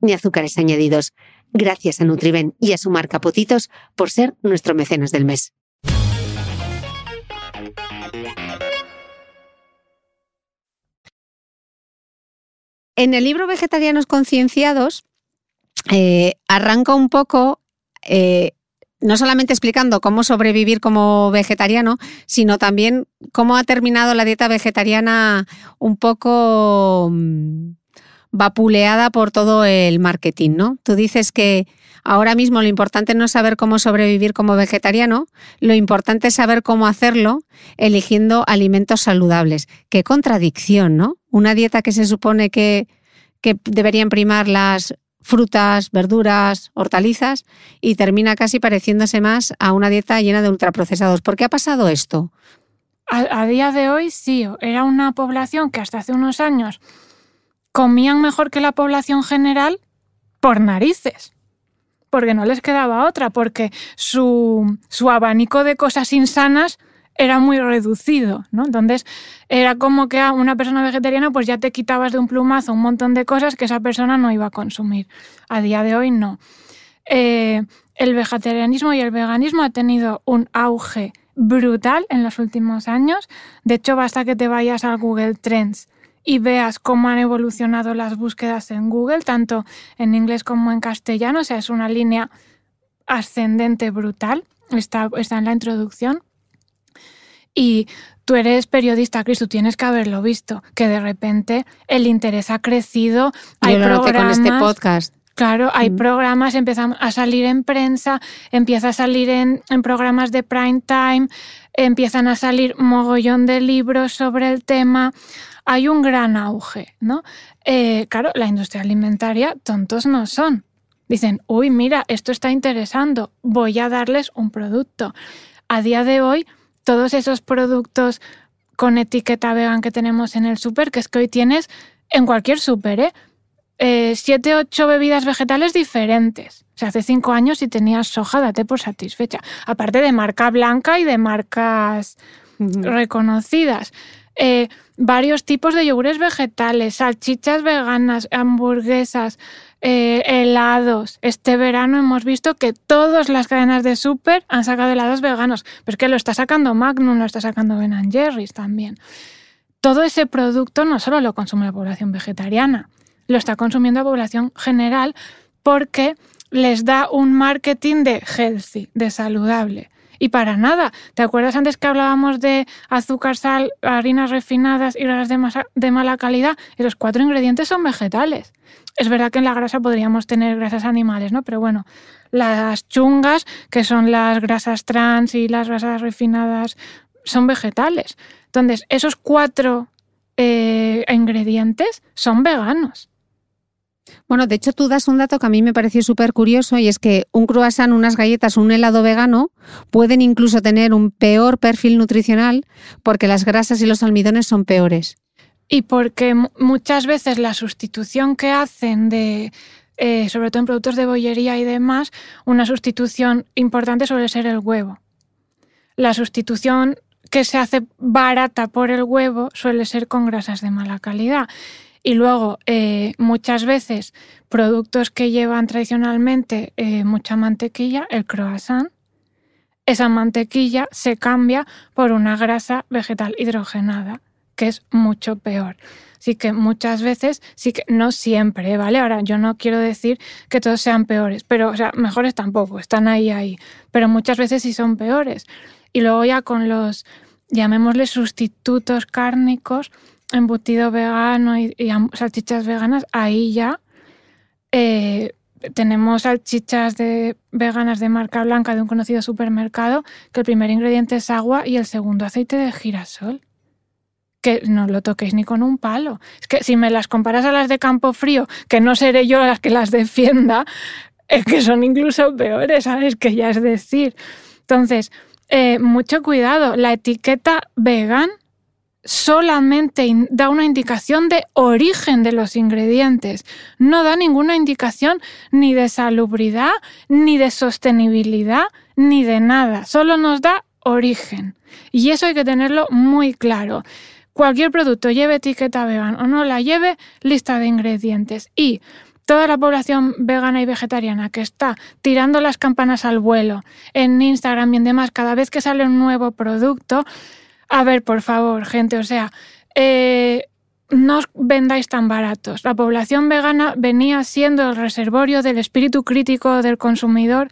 ni azúcares añadidos. Gracias a Nutriben y a su marca Potitos por ser nuestro mecenas del mes. En el libro Vegetarianos Concienciados eh, arranca un poco, eh, no solamente explicando cómo sobrevivir como vegetariano, sino también cómo ha terminado la dieta vegetariana un poco mm, vapuleada por todo el marketing, ¿no? Tú dices que ahora mismo lo importante no es saber cómo sobrevivir como vegetariano, lo importante es saber cómo hacerlo eligiendo alimentos saludables. Qué contradicción, ¿no? Una dieta que se supone que, que deberían primar las frutas, verduras, hortalizas y termina casi pareciéndose más a una dieta llena de ultraprocesados. ¿Por qué ha pasado esto? A, a día de hoy sí, era una población que hasta hace unos años comían mejor que la población general por narices, porque no les quedaba otra, porque su, su abanico de cosas insanas era muy reducido, ¿no? Entonces era como que a una persona vegetariana pues ya te quitabas de un plumazo un montón de cosas que esa persona no iba a consumir. A día de hoy no. Eh, el vegetarianismo y el veganismo ha tenido un auge brutal en los últimos años. De hecho, basta que te vayas al Google Trends y veas cómo han evolucionado las búsquedas en Google, tanto en inglés como en castellano. O sea, es una línea ascendente brutal. Está, está en la introducción. Y tú eres periodista, Cris, tú tienes que haberlo visto, que de repente el interés ha crecido. Hay Yo lo noté con programas, este podcast. Claro, hay Mm. programas, empiezan a salir en prensa, empieza a salir en, en programas de prime time, empiezan a salir mogollón de libros sobre el tema. Hay un gran auge, ¿no? Eh, claro, la industria alimentaria, tontos no son. Dicen, uy, mira, esto está interesando, voy a darles un producto. A día de hoy, todos esos productos con etiqueta vegan que tenemos en el súper, que es que hoy tienes en cualquier súper, ¿eh? eh, siete, ocho bebidas vegetales diferentes. O sea, hace cinco años si tenías soja, date por satisfecha. Aparte de marca blanca y de marcas reconocidas. Eh, varios tipos de yogures vegetales, salchichas veganas, hamburguesas, eh, helados. Este verano hemos visto que todas las cadenas de súper han sacado helados veganos. Pero es que lo está sacando Magnum, lo está sacando Ben Jerry's también. Todo ese producto no solo lo consume la población vegetariana, lo está consumiendo la población general porque les da un marketing de healthy, de saludable. Y para nada. ¿Te acuerdas antes que hablábamos de azúcar, sal, harinas refinadas y grasas de, masa- de mala calidad? Esos cuatro ingredientes son vegetales. Es verdad que en la grasa podríamos tener grasas animales, ¿no? Pero bueno, las chungas, que son las grasas trans y las grasas refinadas, son vegetales. Entonces, esos cuatro eh, ingredientes son veganos. Bueno, de hecho tú das un dato que a mí me pareció súper curioso y es que un croissant, unas galletas, un helado vegano pueden incluso tener un peor perfil nutricional porque las grasas y los almidones son peores. Y porque mu- muchas veces la sustitución que hacen de, eh, sobre todo en productos de bollería y demás, una sustitución importante suele ser el huevo. La sustitución que se hace barata por el huevo suele ser con grasas de mala calidad. Y luego, eh, muchas veces, productos que llevan tradicionalmente eh, mucha mantequilla, el croissant, esa mantequilla se cambia por una grasa vegetal hidrogenada, que es mucho peor. Así que muchas veces, sí que no siempre, ¿vale? Ahora, yo no quiero decir que todos sean peores, pero, o sea, mejores tampoco, están ahí, ahí. Pero muchas veces sí son peores. Y luego ya con los, llamémosle sustitutos cárnicos, embutido vegano y, salchichas veganas, ahí ya eh, tenemos salchichas de, veganas de marca blanca de un conocido supermercado que el primer ingrediente es agua y el segundo aceite de girasol. Que no lo toquéis ni con un palo. Es que si me las comparas a las de campo frío, que no seré yo las que las defienda, es que son incluso peores, ¿sabes? Que ya es decir. Entonces, eh, mucho cuidado. La etiqueta vegan solamente da una indicación de origen de los ingredientes. No da ninguna indicación ni de salubridad, ni de sostenibilidad, ni de nada. Solo nos da origen. Y eso hay que tenerlo muy claro. Cualquier producto lleve etiqueta vegan o no la lleve, lista de ingredientes. Y toda la población vegana y vegetariana que está tirando las campanas al vuelo en Instagram y en demás, cada vez que sale un nuevo producto, a ver, por favor, gente, o sea, eh, no os vendáis tan baratos. La población vegana venía siendo el reservorio del espíritu crítico del consumidor,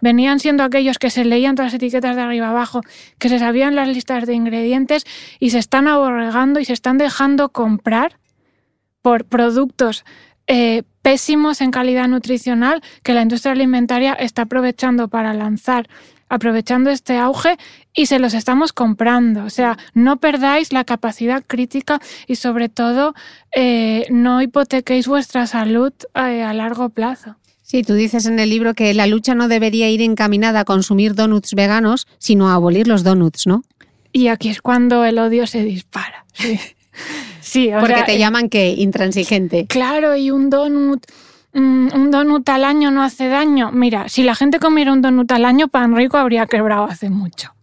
venían siendo aquellos que se leían todas las etiquetas de arriba abajo, que se sabían las listas de ingredientes y se están aborregando y se están dejando comprar por productos eh, pésimos en calidad nutricional que la industria alimentaria está aprovechando para lanzar, aprovechando este auge y se los estamos comprando. O sea, no perdáis la capacidad crítica y sobre todo eh, no hipotequéis vuestra salud eh, a largo plazo. Sí, tú dices en el libro que la lucha no debería ir encaminada a consumir donuts veganos, sino a abolir los donuts, ¿no? Y aquí es cuando el odio se dispara. Sí, Sí, o Porque sea, te eh, llaman que intransigente. Claro, y un donut, mm, un donut al año no hace daño. Mira, si la gente comiera un donut al año, Pan Rico habría quebrado hace mucho.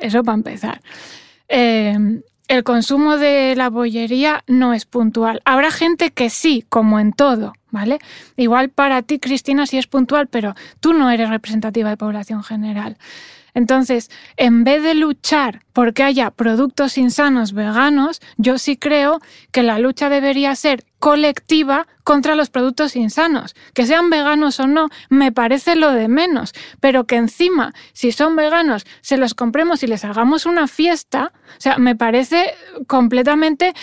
Eso para empezar. Eh, el consumo de la bollería no es puntual. Habrá gente que sí, como en todo, ¿vale? Igual para ti, Cristina, sí es puntual, pero tú no eres representativa de población general. Entonces, en vez de luchar porque haya productos insanos veganos, yo sí creo que la lucha debería ser colectiva contra los productos insanos. Que sean veganos o no, me parece lo de menos. Pero que encima, si son veganos, se los compremos y les hagamos una fiesta, o sea, me parece completamente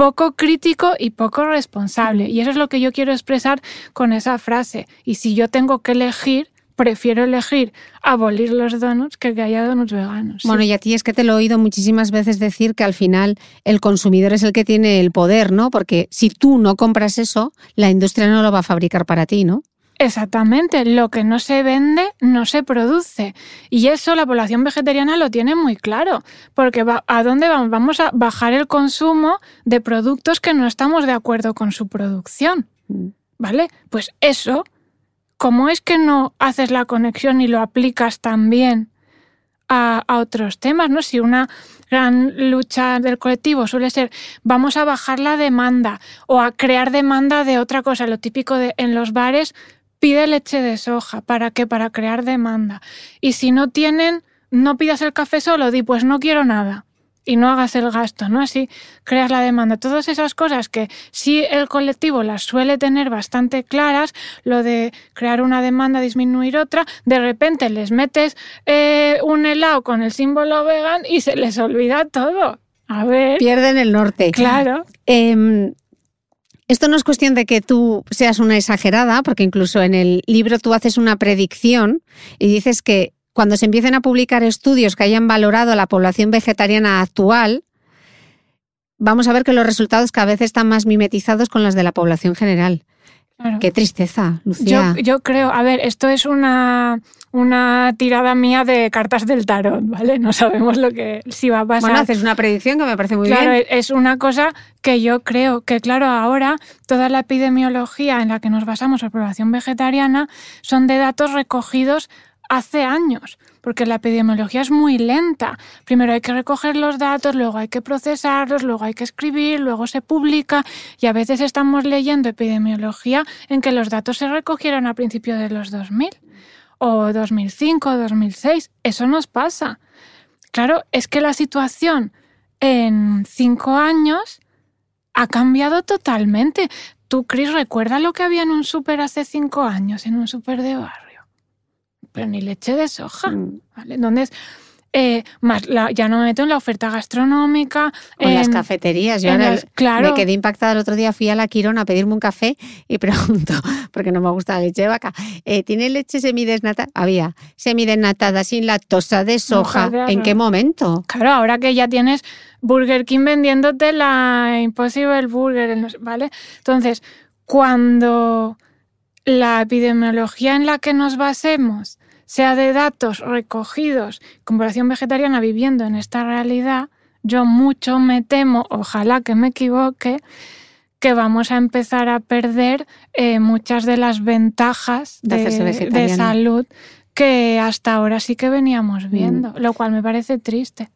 poco crítico y poco responsable. Y eso es lo que yo quiero expresar con esa frase. Y si yo tengo que elegir, prefiero elegir abolir los donuts que que haya donuts veganos. Bueno, y a ti es que te lo he oído muchísimas veces decir que al final el consumidor es el que tiene el poder, ¿no? Porque si tú no compras eso, la industria no lo va a fabricar para ti, ¿no? Exactamente, lo que no se vende no se produce. Y eso la población vegetariana lo tiene muy claro, porque ¿a dónde vamos? Vamos a bajar el consumo de productos que no estamos de acuerdo con su producción. Mm. ¿Vale? Pues eso ¿cómo es que no haces la conexión y lo aplicas también a, otros temas? ¿no? Si una gran lucha del colectivo suele ser vamos a bajar la demanda o a crear demanda de otra cosa, lo típico de en los bares pide leche de soja, ¿para qué? Para crear demanda. Y si no tienen, no pidas el café solo, di pues no quiero nada y no hagas el gasto, ¿no? Así creas la demanda. Todas esas cosas que sí el colectivo las suele tener bastante claras, lo de crear una demanda, disminuir otra, de repente les metes eh, un helado con el símbolo vegan y se les olvida todo. A ver. Pierden el norte. Claro. Em, esto no es cuestión de que tú seas una exagerada, porque incluso en el libro tú haces una predicción y dices que cuando se empiecen a publicar estudios que hayan valorado la población vegetariana actual, vamos a ver que los resultados cada vez están más mimetizados con los de la población general. Qué tristeza, Lucía. Yo, creo, a ver, esto es una, una tirada mía de cartas del tarot, ¿vale? No sabemos lo que si va a pasar. Bueno, haces una predicción que me parece muy bien. Claro, es una cosa que yo creo que, claro, ahora toda la epidemiología en la que nos basamos, la población vegetariana, son de datos recogidos hace años, porque la epidemiología es muy lenta. Primero hay que recoger los datos, luego hay que procesarlos, luego hay que escribir, luego se publica y a veces estamos leyendo epidemiología en que los datos se recogieron a principios de los 2000 o 2005 o 2006. Eso nos pasa. Claro, es que la situación en cinco años ha cambiado totalmente. Tú, Chris, ¿recuerdas lo que había en un súper hace cinco años, en un súper de barrio? Pero ni leche de soja. Mm. ¿vale? Entonces, eh, más ya no me meto en la oferta gastronómica. En las cafeterías. Yo claro. me quedé impactada el otro día, fui a la Quirona a pedirme un café y pregunto, porque no me gusta la leche de vaca, eh, ¿tiene leche semidesnatada? Había semidesnatada sin lactosa de soja. ¿En qué momento? Claro, ahora que ya tienes Burger King vendiéndote la Impossible Burger, ¿vale? Entonces, cuando la epidemiología en la que nos basemos sea de datos recogidos con población vegetariana viviendo en esta realidad, yo mucho me temo, ojalá que me equivoque, que vamos a empezar a perder eh, muchas de las ventajas de, salud que hasta ahora sí que veníamos mm. viendo, lo cual me parece triste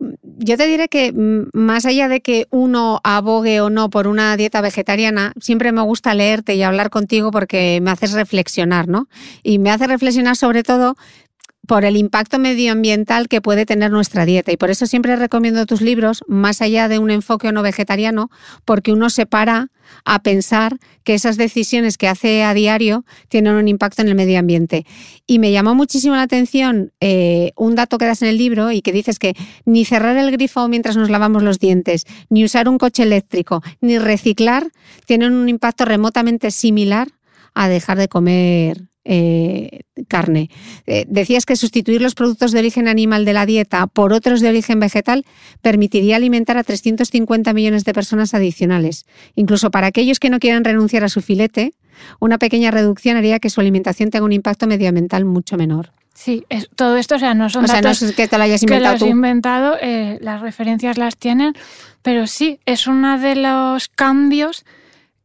yo te diré que mm, más allá de que uno abogue o no por una dieta vegetariana, siempre me gusta leerte y hablar contigo porque me haces reflexionar, ¿no? Y me hace reflexionar sobre todo por el impacto medioambiental que puede tener nuestra dieta. Y por eso siempre recomiendo tus libros, más allá de un enfoque o no vegetariano, porque uno se para a pensar que esas decisiones que hace a diario tienen un impacto en el medio ambiente. Y me llamó muchísimo la atención eh, un dato que das en el libro y que dices que ni cerrar el grifo mientras nos lavamos los dientes, ni usar un coche eléctrico, ni reciclar tienen un impacto remotamente similar a dejar de comer eh, carne. Eh, decías que sustituir los productos de origen animal de la dieta por otros de origen vegetal permitiría alimentar a 350 millones de personas adicionales. Incluso para aquellos que no quieran renunciar a su filete, una pequeña reducción haría que su alimentación tenga un impacto medioambiental mucho menor. Sí, todo esto, o sea, no son datos que te lo hayas inventado. Que lo inventado, eh, las referencias las tienen, pero sí, es uno de los cambios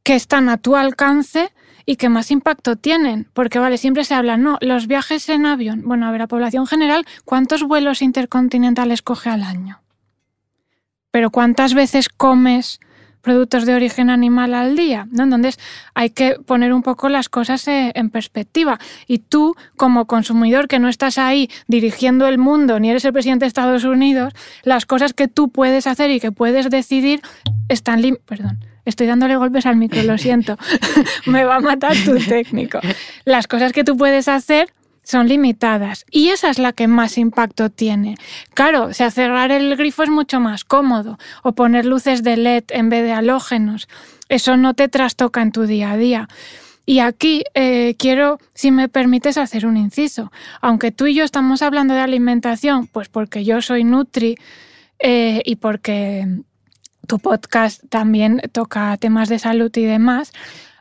que están a tu alcance y que más impacto tienen. Porque, vale, siempre se habla, no, los viajes en avión. Bueno, a ver, a población general, ¿cuántos vuelos intercontinentales coge al año? Pero ¿cuántas veces comes productos de origen animal al día? ¿no? Entonces hay que poner un poco las cosas eh, en perspectiva. Y tú, como consumidor que no estás ahí dirigiendo el mundo, ni eres el presidente de Estados Unidos, las cosas que tú puedes hacer y que puedes decidir están... Perdón Estoy dándole golpes al micro, lo siento. Me va a matar tu técnico. Las cosas que tú puedes hacer son limitadas y esa es la que más impacto tiene. Claro, o sea, cerrar el grifo es mucho más cómodo o poner luces de LED en vez de halógenos. Eso no te trastoca en tu día a día. Y aquí eh, quiero, si me permites, hacer un inciso. Aunque tú y yo estamos hablando de alimentación, pues porque yo soy Nutri eh, y porque tu podcast también toca temas de salud y demás,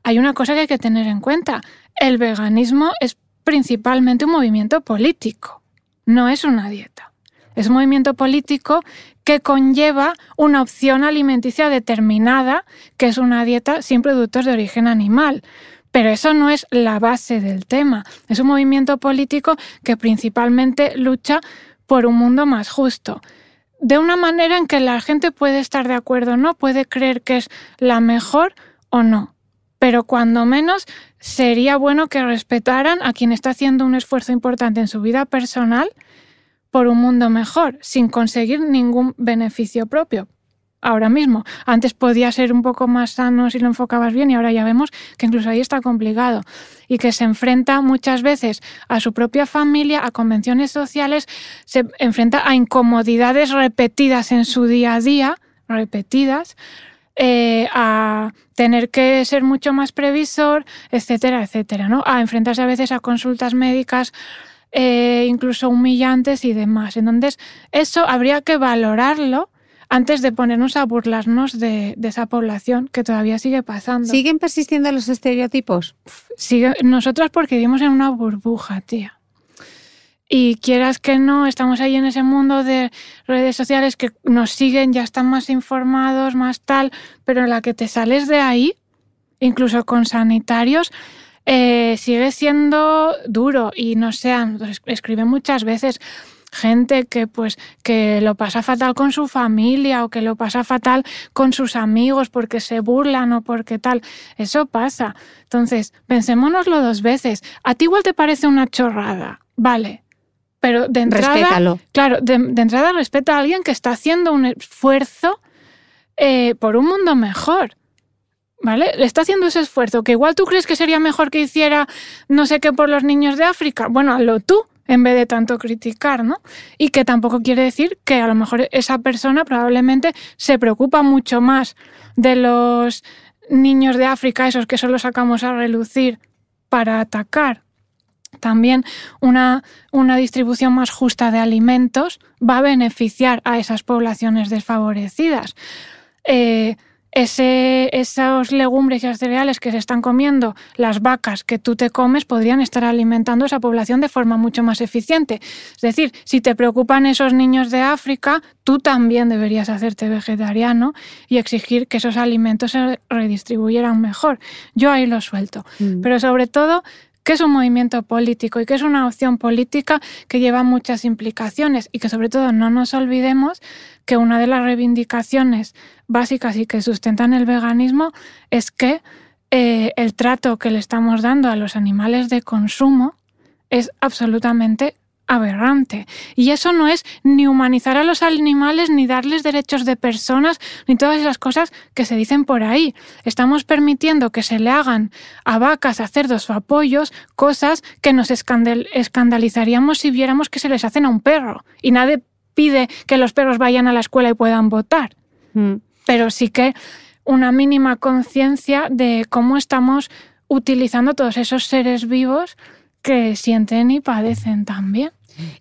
hay una cosa que hay que tener en cuenta. El veganismo es principalmente un movimiento político, no es una dieta. Es un movimiento político que conlleva una opción alimenticia determinada, que es una dieta sin productos de origen animal. Pero eso no es la base del tema. Es un movimiento político que principalmente lucha por un mundo más justo. De una manera en que la gente puede estar de acuerdo o no, puede creer que es la mejor o no. Pero cuando menos sería bueno que respetaran a quien está haciendo un esfuerzo importante en su vida personal por un mundo mejor, sin conseguir ningún beneficio propio ahora mismo. Antes podía ser un poco más sano si lo enfocabas bien y ahora ya vemos que incluso ahí está complicado y que se enfrenta muchas veces a su propia familia, a convenciones sociales, se enfrenta a incomodidades repetidas en su día a día, repetidas, eh, a tener que ser mucho más previsor, etcétera, etcétera, ¿no? A enfrentarse a veces a consultas médicas eh, incluso humillantes y demás. Entonces, eso habría que valorarlo antes de ponernos a burlarnos de, esa población que todavía sigue pasando. ¿Siguen persistiendo los estereotipos? Sigue, nosotras porque vivimos en una burbuja, tía. Y quieras que no, estamos ahí en ese mundo de redes sociales que nos siguen, ya están más informados, más tal, pero en la que te sales de ahí, incluso con sanitarios, eh, sigue siendo duro y no sé, escriben muchas veces gente que pues que lo pasa fatal con su familia o que lo pasa fatal con sus amigos porque se burlan o porque tal. Eso pasa. Entonces, pensémonoslo dos veces. A ti igual te parece una chorrada, vale. Pero de entrada, claro, de, entrada respeta a alguien que está haciendo un esfuerzo eh, por un mundo mejor. ¿Vale? Le está haciendo ese esfuerzo, que igual tú crees que sería mejor que hiciera no sé qué por los niños de África. Bueno, hazlo tú, en vez de tanto criticar, ¿no? Y que tampoco quiere decir que a lo mejor esa persona probablemente se preocupa mucho más de los niños de África, esos que solo sacamos a relucir para atacar. También una, una distribución más justa de alimentos va a beneficiar a esas poblaciones desfavorecidas. Eh, ese, esos legumbres y cereales que se están comiendo las vacas que tú te comes podrían estar alimentando a esa población de forma mucho más eficiente. Es decir, si te preocupan esos niños de África, tú también deberías hacerte vegetariano y exigir que esos alimentos se redistribuyeran mejor. Yo ahí lo suelto. Mm. Pero sobre todo, que es un movimiento político y que es una opción política que lleva muchas implicaciones y que sobre todo no nos olvidemos que una de las reivindicaciones básicas y que sustentan el veganismo es que eh, el trato que le estamos dando a los animales de consumo es absolutamente aberrante. Y eso no es ni humanizar a los animales, ni darles derechos de personas, ni todas esas cosas que se dicen por ahí. Estamos permitiendo que se le hagan a vacas, a cerdos o a pollos cosas que nos escandalizaríamos si viéramos que se les hacen a un perro. Y nadie pide que los perros vayan a la escuela y puedan votar. Mm. Pero sí que una mínima conciencia de cómo estamos utilizando todos esos seres vivos que sienten y padecen también.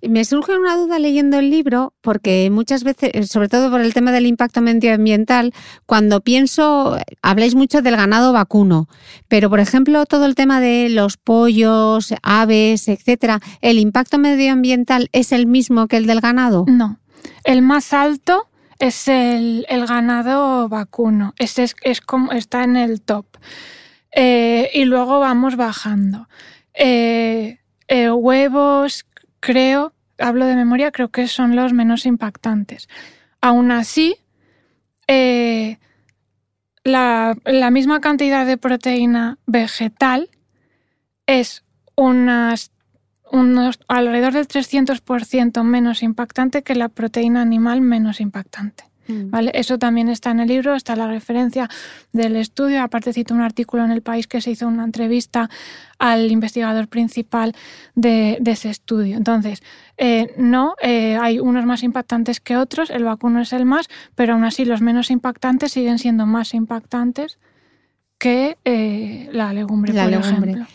Me surge una duda leyendo el libro, porque muchas veces, sobre todo por el tema del impacto medioambiental, cuando pienso, habláis mucho del ganado vacuno, pero por ejemplo, todo el tema de los pollos, aves, etcétera, ¿el impacto medioambiental es el mismo que el del ganado? No. El más alto es el, ganado vacuno. Ese es, como, está en el top. Eh, y luego vamos bajando. Eh, eh, huevos, creo, hablo de memoria, creo que son los menos impactantes. Aún así, eh, la, misma cantidad de proteína vegetal es unas, unos, alrededor del 300% menos impactante que la proteína animal menos impactante. ¿Vale? Eso también está en el libro, está la referencia del estudio. Aparte cito un artículo en El País que se hizo una entrevista al investigador principal de, ese estudio. Entonces, eh, no, eh, hay unos más impactantes que otros, el vacuno es el más, pero aún así los menos impactantes siguen siendo más impactantes que eh, la legumbre, por ejemplo.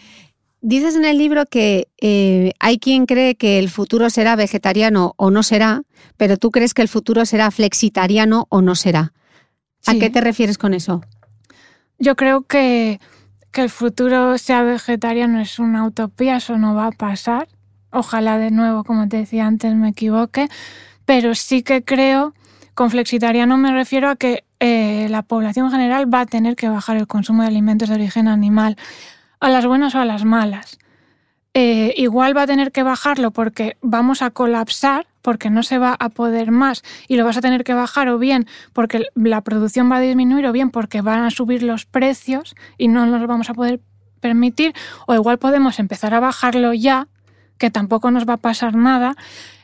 Dices en el libro que eh, hay quien cree que el futuro será vegetariano o no será, pero tú crees que el futuro será flexitariano o no será. ¿A qué te refieres con eso? Yo creo que, que el futuro sea vegetariano es una utopía, eso no va a pasar. Ojalá de nuevo, como te decía antes, me equivoque, pero sí que creo, con flexitariano me refiero a que eh, la población general va a tener que bajar el consumo de alimentos de origen animal a las buenas o a las malas. Eh, igual va a tener que bajarlo porque vamos a colapsar, porque no se va a poder más y lo vas a tener que bajar o bien porque la producción va a disminuir o bien porque van a subir los precios y no nos vamos a poder permitir o igual podemos empezar a bajarlo ya, que tampoco nos va a pasar nada,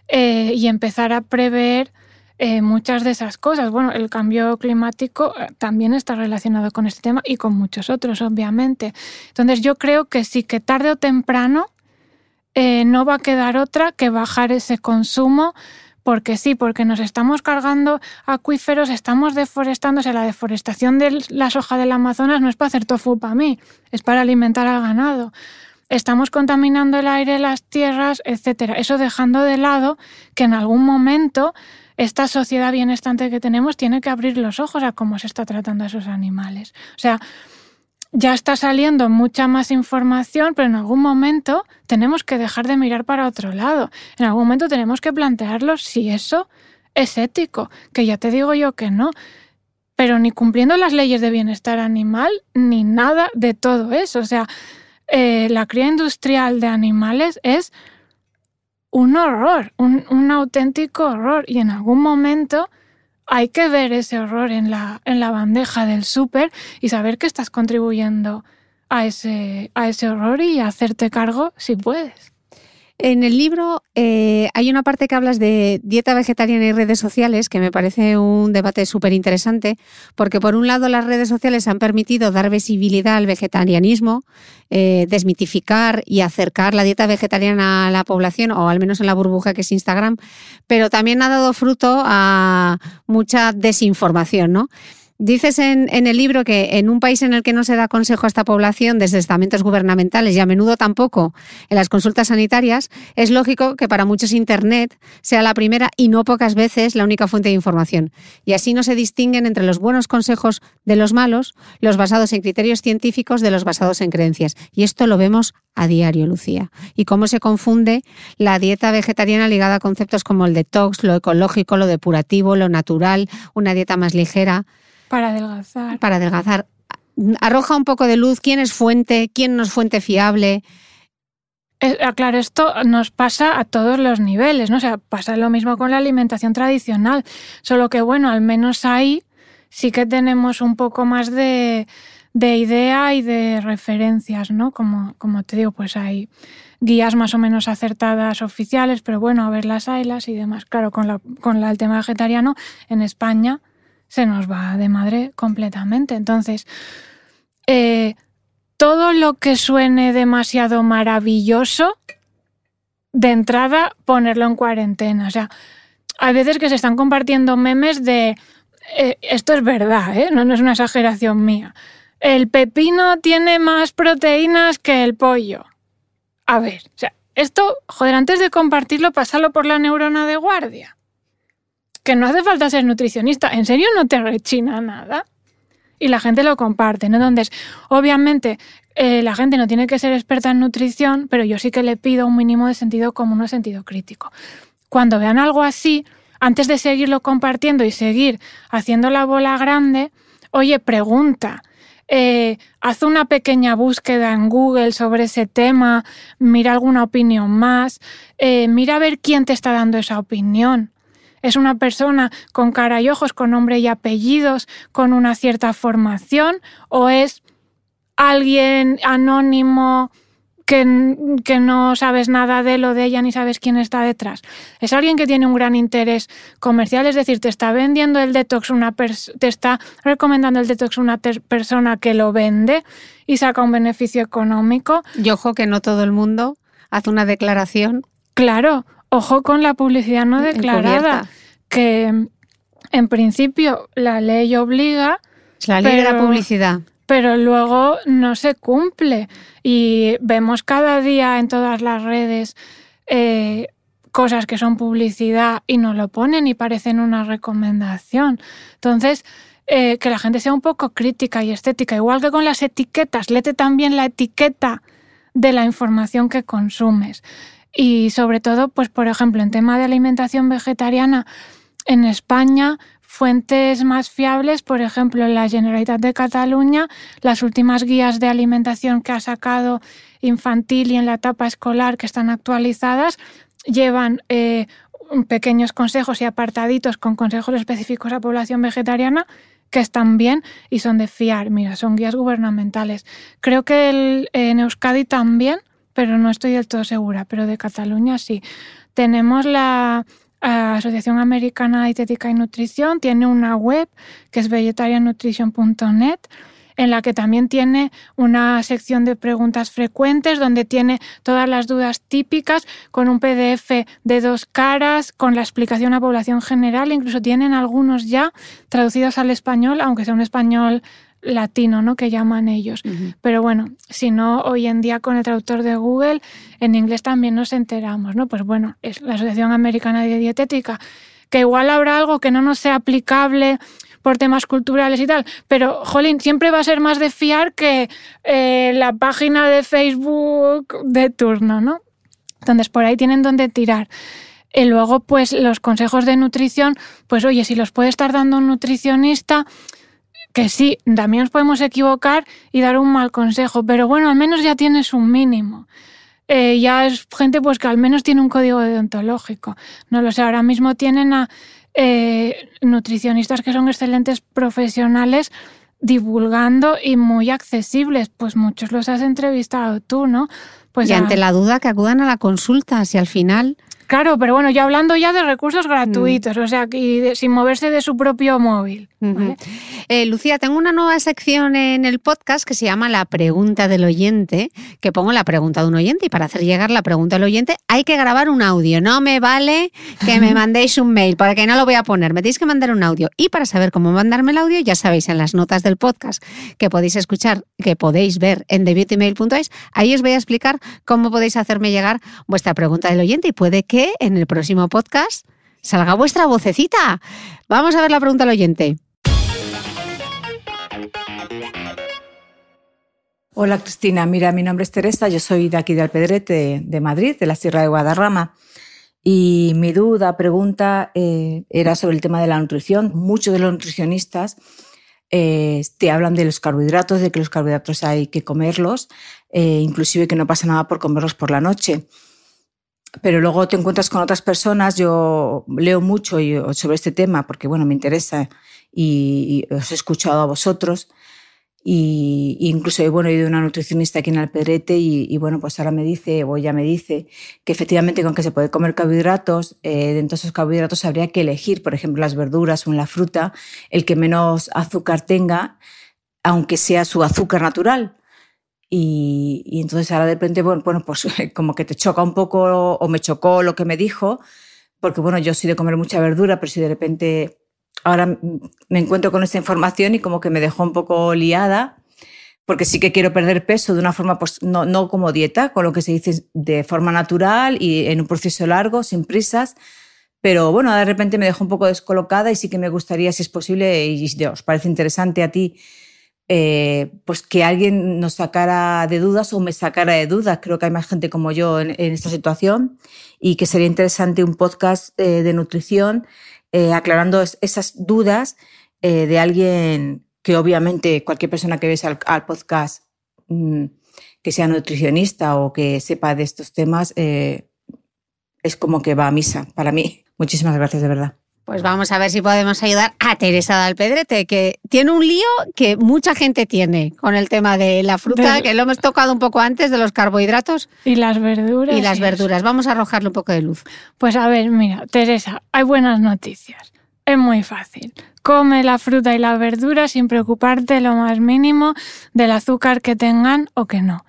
eh, y empezar a prever eh, muchas de esas cosas. Bueno, el cambio climático eh, también está relacionado con este tema y con muchos otros, obviamente. Entonces yo creo que sí que tarde o temprano eh, no va a quedar otra que bajar ese consumo. Porque sí, porque nos estamos cargando acuíferos, estamos sea, la deforestación de la soja del Amazonas no es para hacer tofu para mí, es para alimentar al ganado estamos contaminando el aire, las tierras, etcétera. Eso dejando de lado que en algún momento esta sociedad bienestante que tenemos tiene que abrir los ojos a cómo se está tratando a esos animales. O sea, ya está saliendo mucha más información, pero en algún momento tenemos que dejar de mirar para otro lado. En algún momento tenemos que plantearlo si eso es ético, que ya te digo yo que no. Pero ni cumpliendo las leyes de bienestar animal, ni nada de todo eso. O sea, eh, la cría industrial de animales es un horror, un, auténtico horror. Y en algún momento hay que ver ese horror en la, en la bandeja del súper y saber que estás contribuyendo a ese, a ese horror y hacerte cargo si puedes. En el libro eh, hay una parte que hablas de dieta vegetariana y redes sociales, que me parece un debate súper interesante, porque por un lado las redes sociales han permitido dar visibilidad al vegetarianismo, eh, desmitificar y acercar la dieta vegetariana a la población, o al menos en la burbuja que es Instagram, pero también ha dado fruto a mucha desinformación, ¿no? Dices en, el libro que en un país en el que no se da consejo a esta población desde estamentos gubernamentales y a menudo tampoco en las consultas sanitarias, es lógico que para muchos Internet sea la primera y no pocas veces la única fuente de información. Y así no se distinguen entre los buenos consejos de los malos, los basados en criterios científicos de los basados en creencias. Y esto lo vemos a diario, Lucía. Y cómo se confunde la dieta vegetariana ligada a conceptos como el detox, lo ecológico, lo depurativo, lo natural, una dieta más ligera. Para adelgazar. Para adelgazar. Arroja un poco de luz quién es fuente, quién no es fuente fiable. Eh, ah, claro, esto nos pasa a todos los niveles, ¿no? O sea, pasa lo mismo con la alimentación tradicional, solo que bueno, al menos ahí sí que tenemos un poco más de, idea y de referencias, ¿no? Como, como te digo, pues hay guías más o menos acertadas oficiales, pero bueno, a ver las ailas y demás. Claro, con, la, con el tema vegetariano en España se nos va de madre completamente. Entonces, eh, todo lo que suene demasiado maravilloso, de entrada ponerlo en cuarentena. O sea, hay veces que se están compartiendo memes de, eh, esto es verdad, ¿eh? no, no es una exageración mía. El pepino tiene más proteínas que el pollo. A ver, o sea, esto, joder, antes de compartirlo, pasarlo por la neurona de guardia que no hace falta ser nutricionista, en serio no te rechina nada. Y la gente lo comparte, ¿no? Entonces, obviamente, eh, la gente no tiene que ser experta en nutrición, pero yo sí que le pido un mínimo de sentido común o sentido crítico. Cuando vean algo así, antes de seguirlo compartiendo y seguir haciendo la bola grande, oye, pregunta. Eh, haz una pequeña búsqueda en Google sobre ese tema, mira alguna opinión más, eh, mira a ver quién te está dando esa opinión. ¿Es una persona con cara y ojos, con nombre y apellidos, con una cierta formación? ¿O es alguien anónimo que, que, no sabes nada de lo de ella ni sabes quién está detrás. Es alguien que tiene un gran interés comercial, es decir, te está vendiendo el detox una te está recomendando el detox una persona que lo vende y saca un beneficio económico. Y ojo que no todo el mundo hace una declaración. Claro, ojo con la publicidad no declarada, que en principio la ley obliga. La ley de la publicidad pero luego no se cumple. Y vemos cada día en todas las redes eh, cosas que son publicidad y no lo ponen y parecen una recomendación. Entonces, eh, que la gente sea un poco crítica y estética, igual que con las etiquetas, lete también la etiqueta de la información que consumes. Y sobre todo, pues por ejemplo, en tema de alimentación vegetariana, en España Fuentes más fiables, por ejemplo, la Generalitat de Cataluña, las últimas guías de alimentación que ha sacado infantil y en la etapa escolar que están actualizadas, llevan eh, pequeños consejos y apartaditos con consejos específicos a población vegetariana que están bien y son de fiar. Mira, son guías gubernamentales. Creo que en Euskadi también, pero no estoy del todo segura, pero de Cataluña sí. Tenemos la Asociación Americana de Dietética y Nutrición tiene una web que es vegetariannutrition.net en la que también tiene una sección de preguntas frecuentes donde tiene todas las dudas típicas con un PDF de dos caras, con la explicación a población general, incluso tienen algunos ya traducidos al español, aunque sea un español latino, ¿no? Que llaman ellos. Pero bueno, si no, hoy en día con el traductor de Google, en inglés también nos enteramos, ¿no? Pues bueno, es la Asociación Americana de Dietética, que igual habrá algo que no nos sea aplicable por temas culturales y tal, pero, jolín, siempre va a ser más de fiar que eh, la página de Facebook de turno, ¿no? Entonces, por ahí tienen donde tirar. Y luego, pues, los consejos de nutrición, pues, oye, si los puede estar dando un nutricionista, que sí, también nos podemos equivocar y dar un mal consejo, pero bueno, al menos ya tienes un mínimo. Eh, ya es gente pues que al menos tiene un código deontológico. No lo sé, ahora mismo tienen a eh, nutricionistas que son excelentes profesionales divulgando y muy accesibles. Pues muchos los has entrevistado tú, ¿no? Pues y ante la duda que acudan a la consulta, si al final Claro, pero bueno, ya hablando ya de recursos gratuitos, o sea, y sin moverse de su propio móvil. Eh, Lucía, tengo una nueva sección en el podcast que se llama La pregunta del oyente, que pongo la pregunta de un oyente y para hacer llegar la pregunta del oyente hay que grabar un audio. No me vale que me mandéis un mail, porque no lo voy a poner. Me tenéis que mandar un audio. Y para saber cómo mandarme el audio, ya sabéis, en las notas del podcast que podéis escuchar, que podéis ver en thebeautymail.es, ahí os voy a explicar cómo podéis hacerme llegar vuestra pregunta del oyente y puede que en el próximo podcast salga vuestra vocecita. Vamos a ver la pregunta al oyente. Hola Cristina, mira, mi nombre es Teresa, yo soy de aquí de Alpedrete, de, Madrid, de la Sierra de Guadarrama. Y mi duda, pregunta, eh, era sobre el tema de la nutrición. Muchos de los nutricionistas eh, te hablan de los carbohidratos, de que los carbohidratos hay que comerlos, eh, inclusive que no pasa nada por comerlos por la noche pero luego te encuentras con otras personas. Yo leo mucho sobre este tema porque, bueno, me interesa y, os he escuchado a vosotros. Y, incluso bueno, he ido a una nutricionista aquí en Alpedrete y, y, bueno, pues ahora me dice, o ella me dice, que efectivamente con que se puede comer carbohidratos, eh, dentro de esos carbohidratos habría que elegir, por ejemplo, las verduras o en la fruta, el que menos azúcar tenga, aunque sea su azúcar natural. Y, entonces ahora de repente, bueno, pues como que te choca un poco o me chocó lo que me dijo, porque bueno, yo soy de comer mucha verdura, pero si de repente ahora me encuentro con esta información y como que me dejó un poco liada, porque sí que quiero perder peso de una forma, pues no, no como dieta, con lo que se dice de forma natural y en un proceso largo, sin prisas, pero bueno, de repente me dejó un poco descolocada y sí que me gustaría, si es posible, y si os parece interesante a ti, eh, pues que alguien nos sacara de dudas o me sacara de dudas. Creo que hay más gente como yo en, esta situación y que sería interesante un podcast eh, de nutrición eh, aclarando esas dudas de alguien que obviamente cualquier persona que ves al, podcast mm, que sea nutricionista o que sepa de estos temas es como que va a misa para mí. Muchísimas gracias de verdad. Pues vamos a ver si podemos ayudar a Teresa Dalpedrete, que tiene un lío que mucha gente tiene con el tema de la fruta, que lo hemos tocado un poco antes, de los carbohidratos Y las verduras. y las verduras. Vamos a arrojarle un poco de luz. Pues a ver, mira, Teresa, hay buenas noticias. Es muy fácil. Come la fruta y la verdura sin preocuparte lo más mínimo del azúcar que tengan o que no.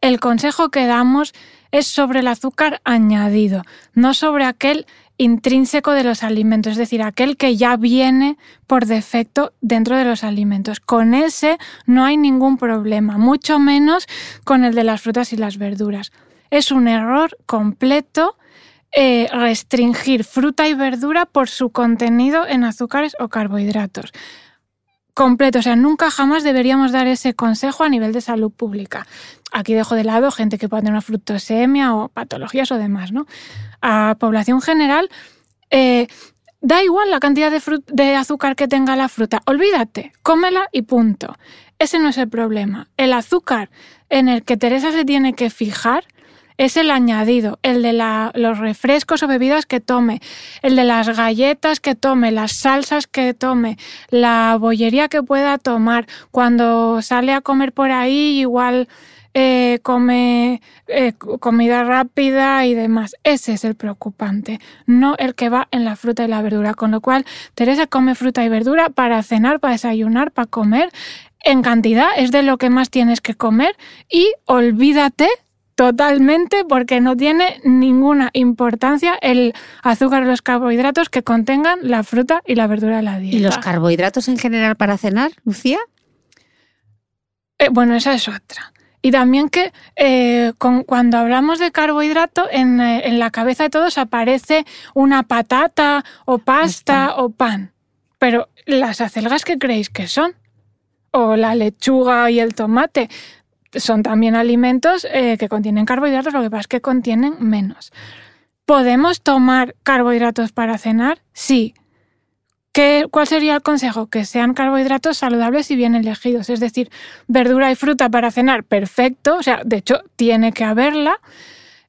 El consejo que damos es sobre el azúcar añadido, no sobre aquel intrínseco de los alimentos, es decir, aquel que ya viene por defecto dentro de los alimentos. Con ese no hay ningún problema, mucho menos con el de las frutas y las verduras. Es un error completo eh, restringir fruta y verdura por su contenido en azúcares o carbohidratos. Completo, o sea, nunca jamás deberíamos dar ese consejo a nivel de salud pública. Aquí dejo de lado gente que pueda tener una fructosemia o patologías o demás, ¿no? A población general, eh, da igual la cantidad de, azúcar que tenga la fruta, olvídate, cómela y punto. Ese no es el problema. El azúcar en el que Teresa se tiene que fijar es el añadido, el de los refrescos o bebidas que tome, el de las galletas que tome, las salsas que tome, la bollería que pueda tomar. Cuando sale a comer por ahí, igual eh, come eh, comida rápida y demás. Ese es el preocupante, no el que va en la fruta y la verdura. Con lo cual, Teresa come fruta y verdura para cenar, para desayunar, para comer. En cantidad es de lo que más tienes que comer y olvídate totalmente porque no tiene ninguna importancia el azúcar o los carbohidratos que contengan la fruta y la verdura de la dieta. ¿Y los carbohidratos en general para cenar, Lucía? Eh, bueno, esa es otra. Y también que eh, con- cuando hablamos de carbohidrato, en, eh, en la cabeza de todos aparece una patata o pasta o pan. Pero las acelgas, ¿qué creéis que son? O la lechuga y el tomate. Son también alimentos eh, que contienen carbohidratos, lo que pasa es que contienen menos. ¿Podemos tomar carbohidratos para cenar? Sí. ¿Qué, ¿Cuál sería el consejo? Que sean carbohidratos saludables y bien elegidos. Es decir, verdura y fruta para cenar, perfecto. O sea, de hecho, tiene que haberla.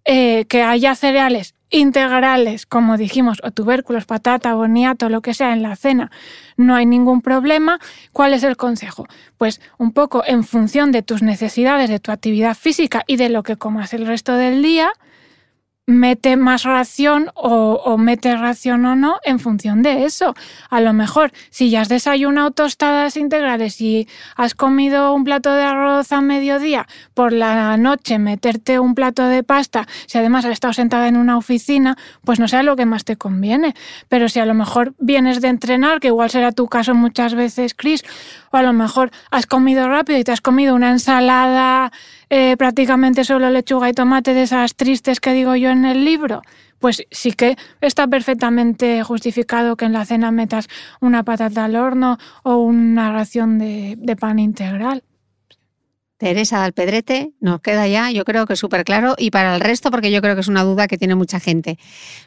Eh, que haya cereales integrales, como dijimos, o tubérculos, patata, boniato, lo que sea en la cena, no hay ningún problema. ¿Cuál es el consejo? Pues un poco en función de tus necesidades, de tu actividad física y de lo que comas el resto del día, mete más ración o, o mete ración o no en función de eso. A lo mejor, si ya has desayunado tostadas integrales y has comido un plato de arroz a mediodía, por la noche meterte un plato de pasta, si además has estado sentada en una oficina, pues no sea lo que más te conviene. Pero si a lo mejor vienes de entrenar, que igual será tu caso muchas veces, Chris, o a lo mejor has comido rápido y te has comido una ensalada eh, prácticamente solo lechuga y tomate de esas tristes que digo yo en el libro, pues sí que está perfectamente justificado que en la cena metas una patata al horno o una ración de, pan integral. Teresa Alpedrete, nos queda ya, yo creo que súper claro, y para el resto, porque yo creo que es una duda que tiene mucha gente.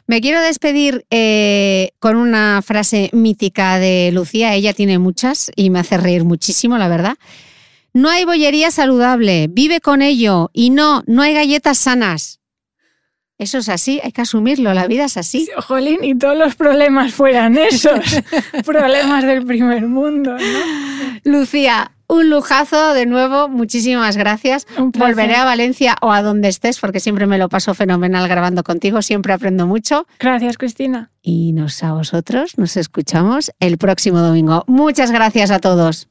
Me quiero despedir eh, con una frase mítica de Lucía, ella tiene muchas y me hace reír muchísimo, la verdad. No hay bollería saludable, vive con ello, y no, no hay galletas sanas. Eso es así, hay que asumirlo, la vida es así. Jolín, y todos los problemas fueran esos, problemas del primer mundo, ¿no? Lucía, un lujazo de nuevo, muchísimas gracias. Volveré a Valencia o a donde estés porque siempre me lo paso fenomenal grabando contigo, siempre aprendo mucho. Gracias, Cristina. Y nos a vosotros nos escuchamos el próximo domingo. Muchas gracias a todos.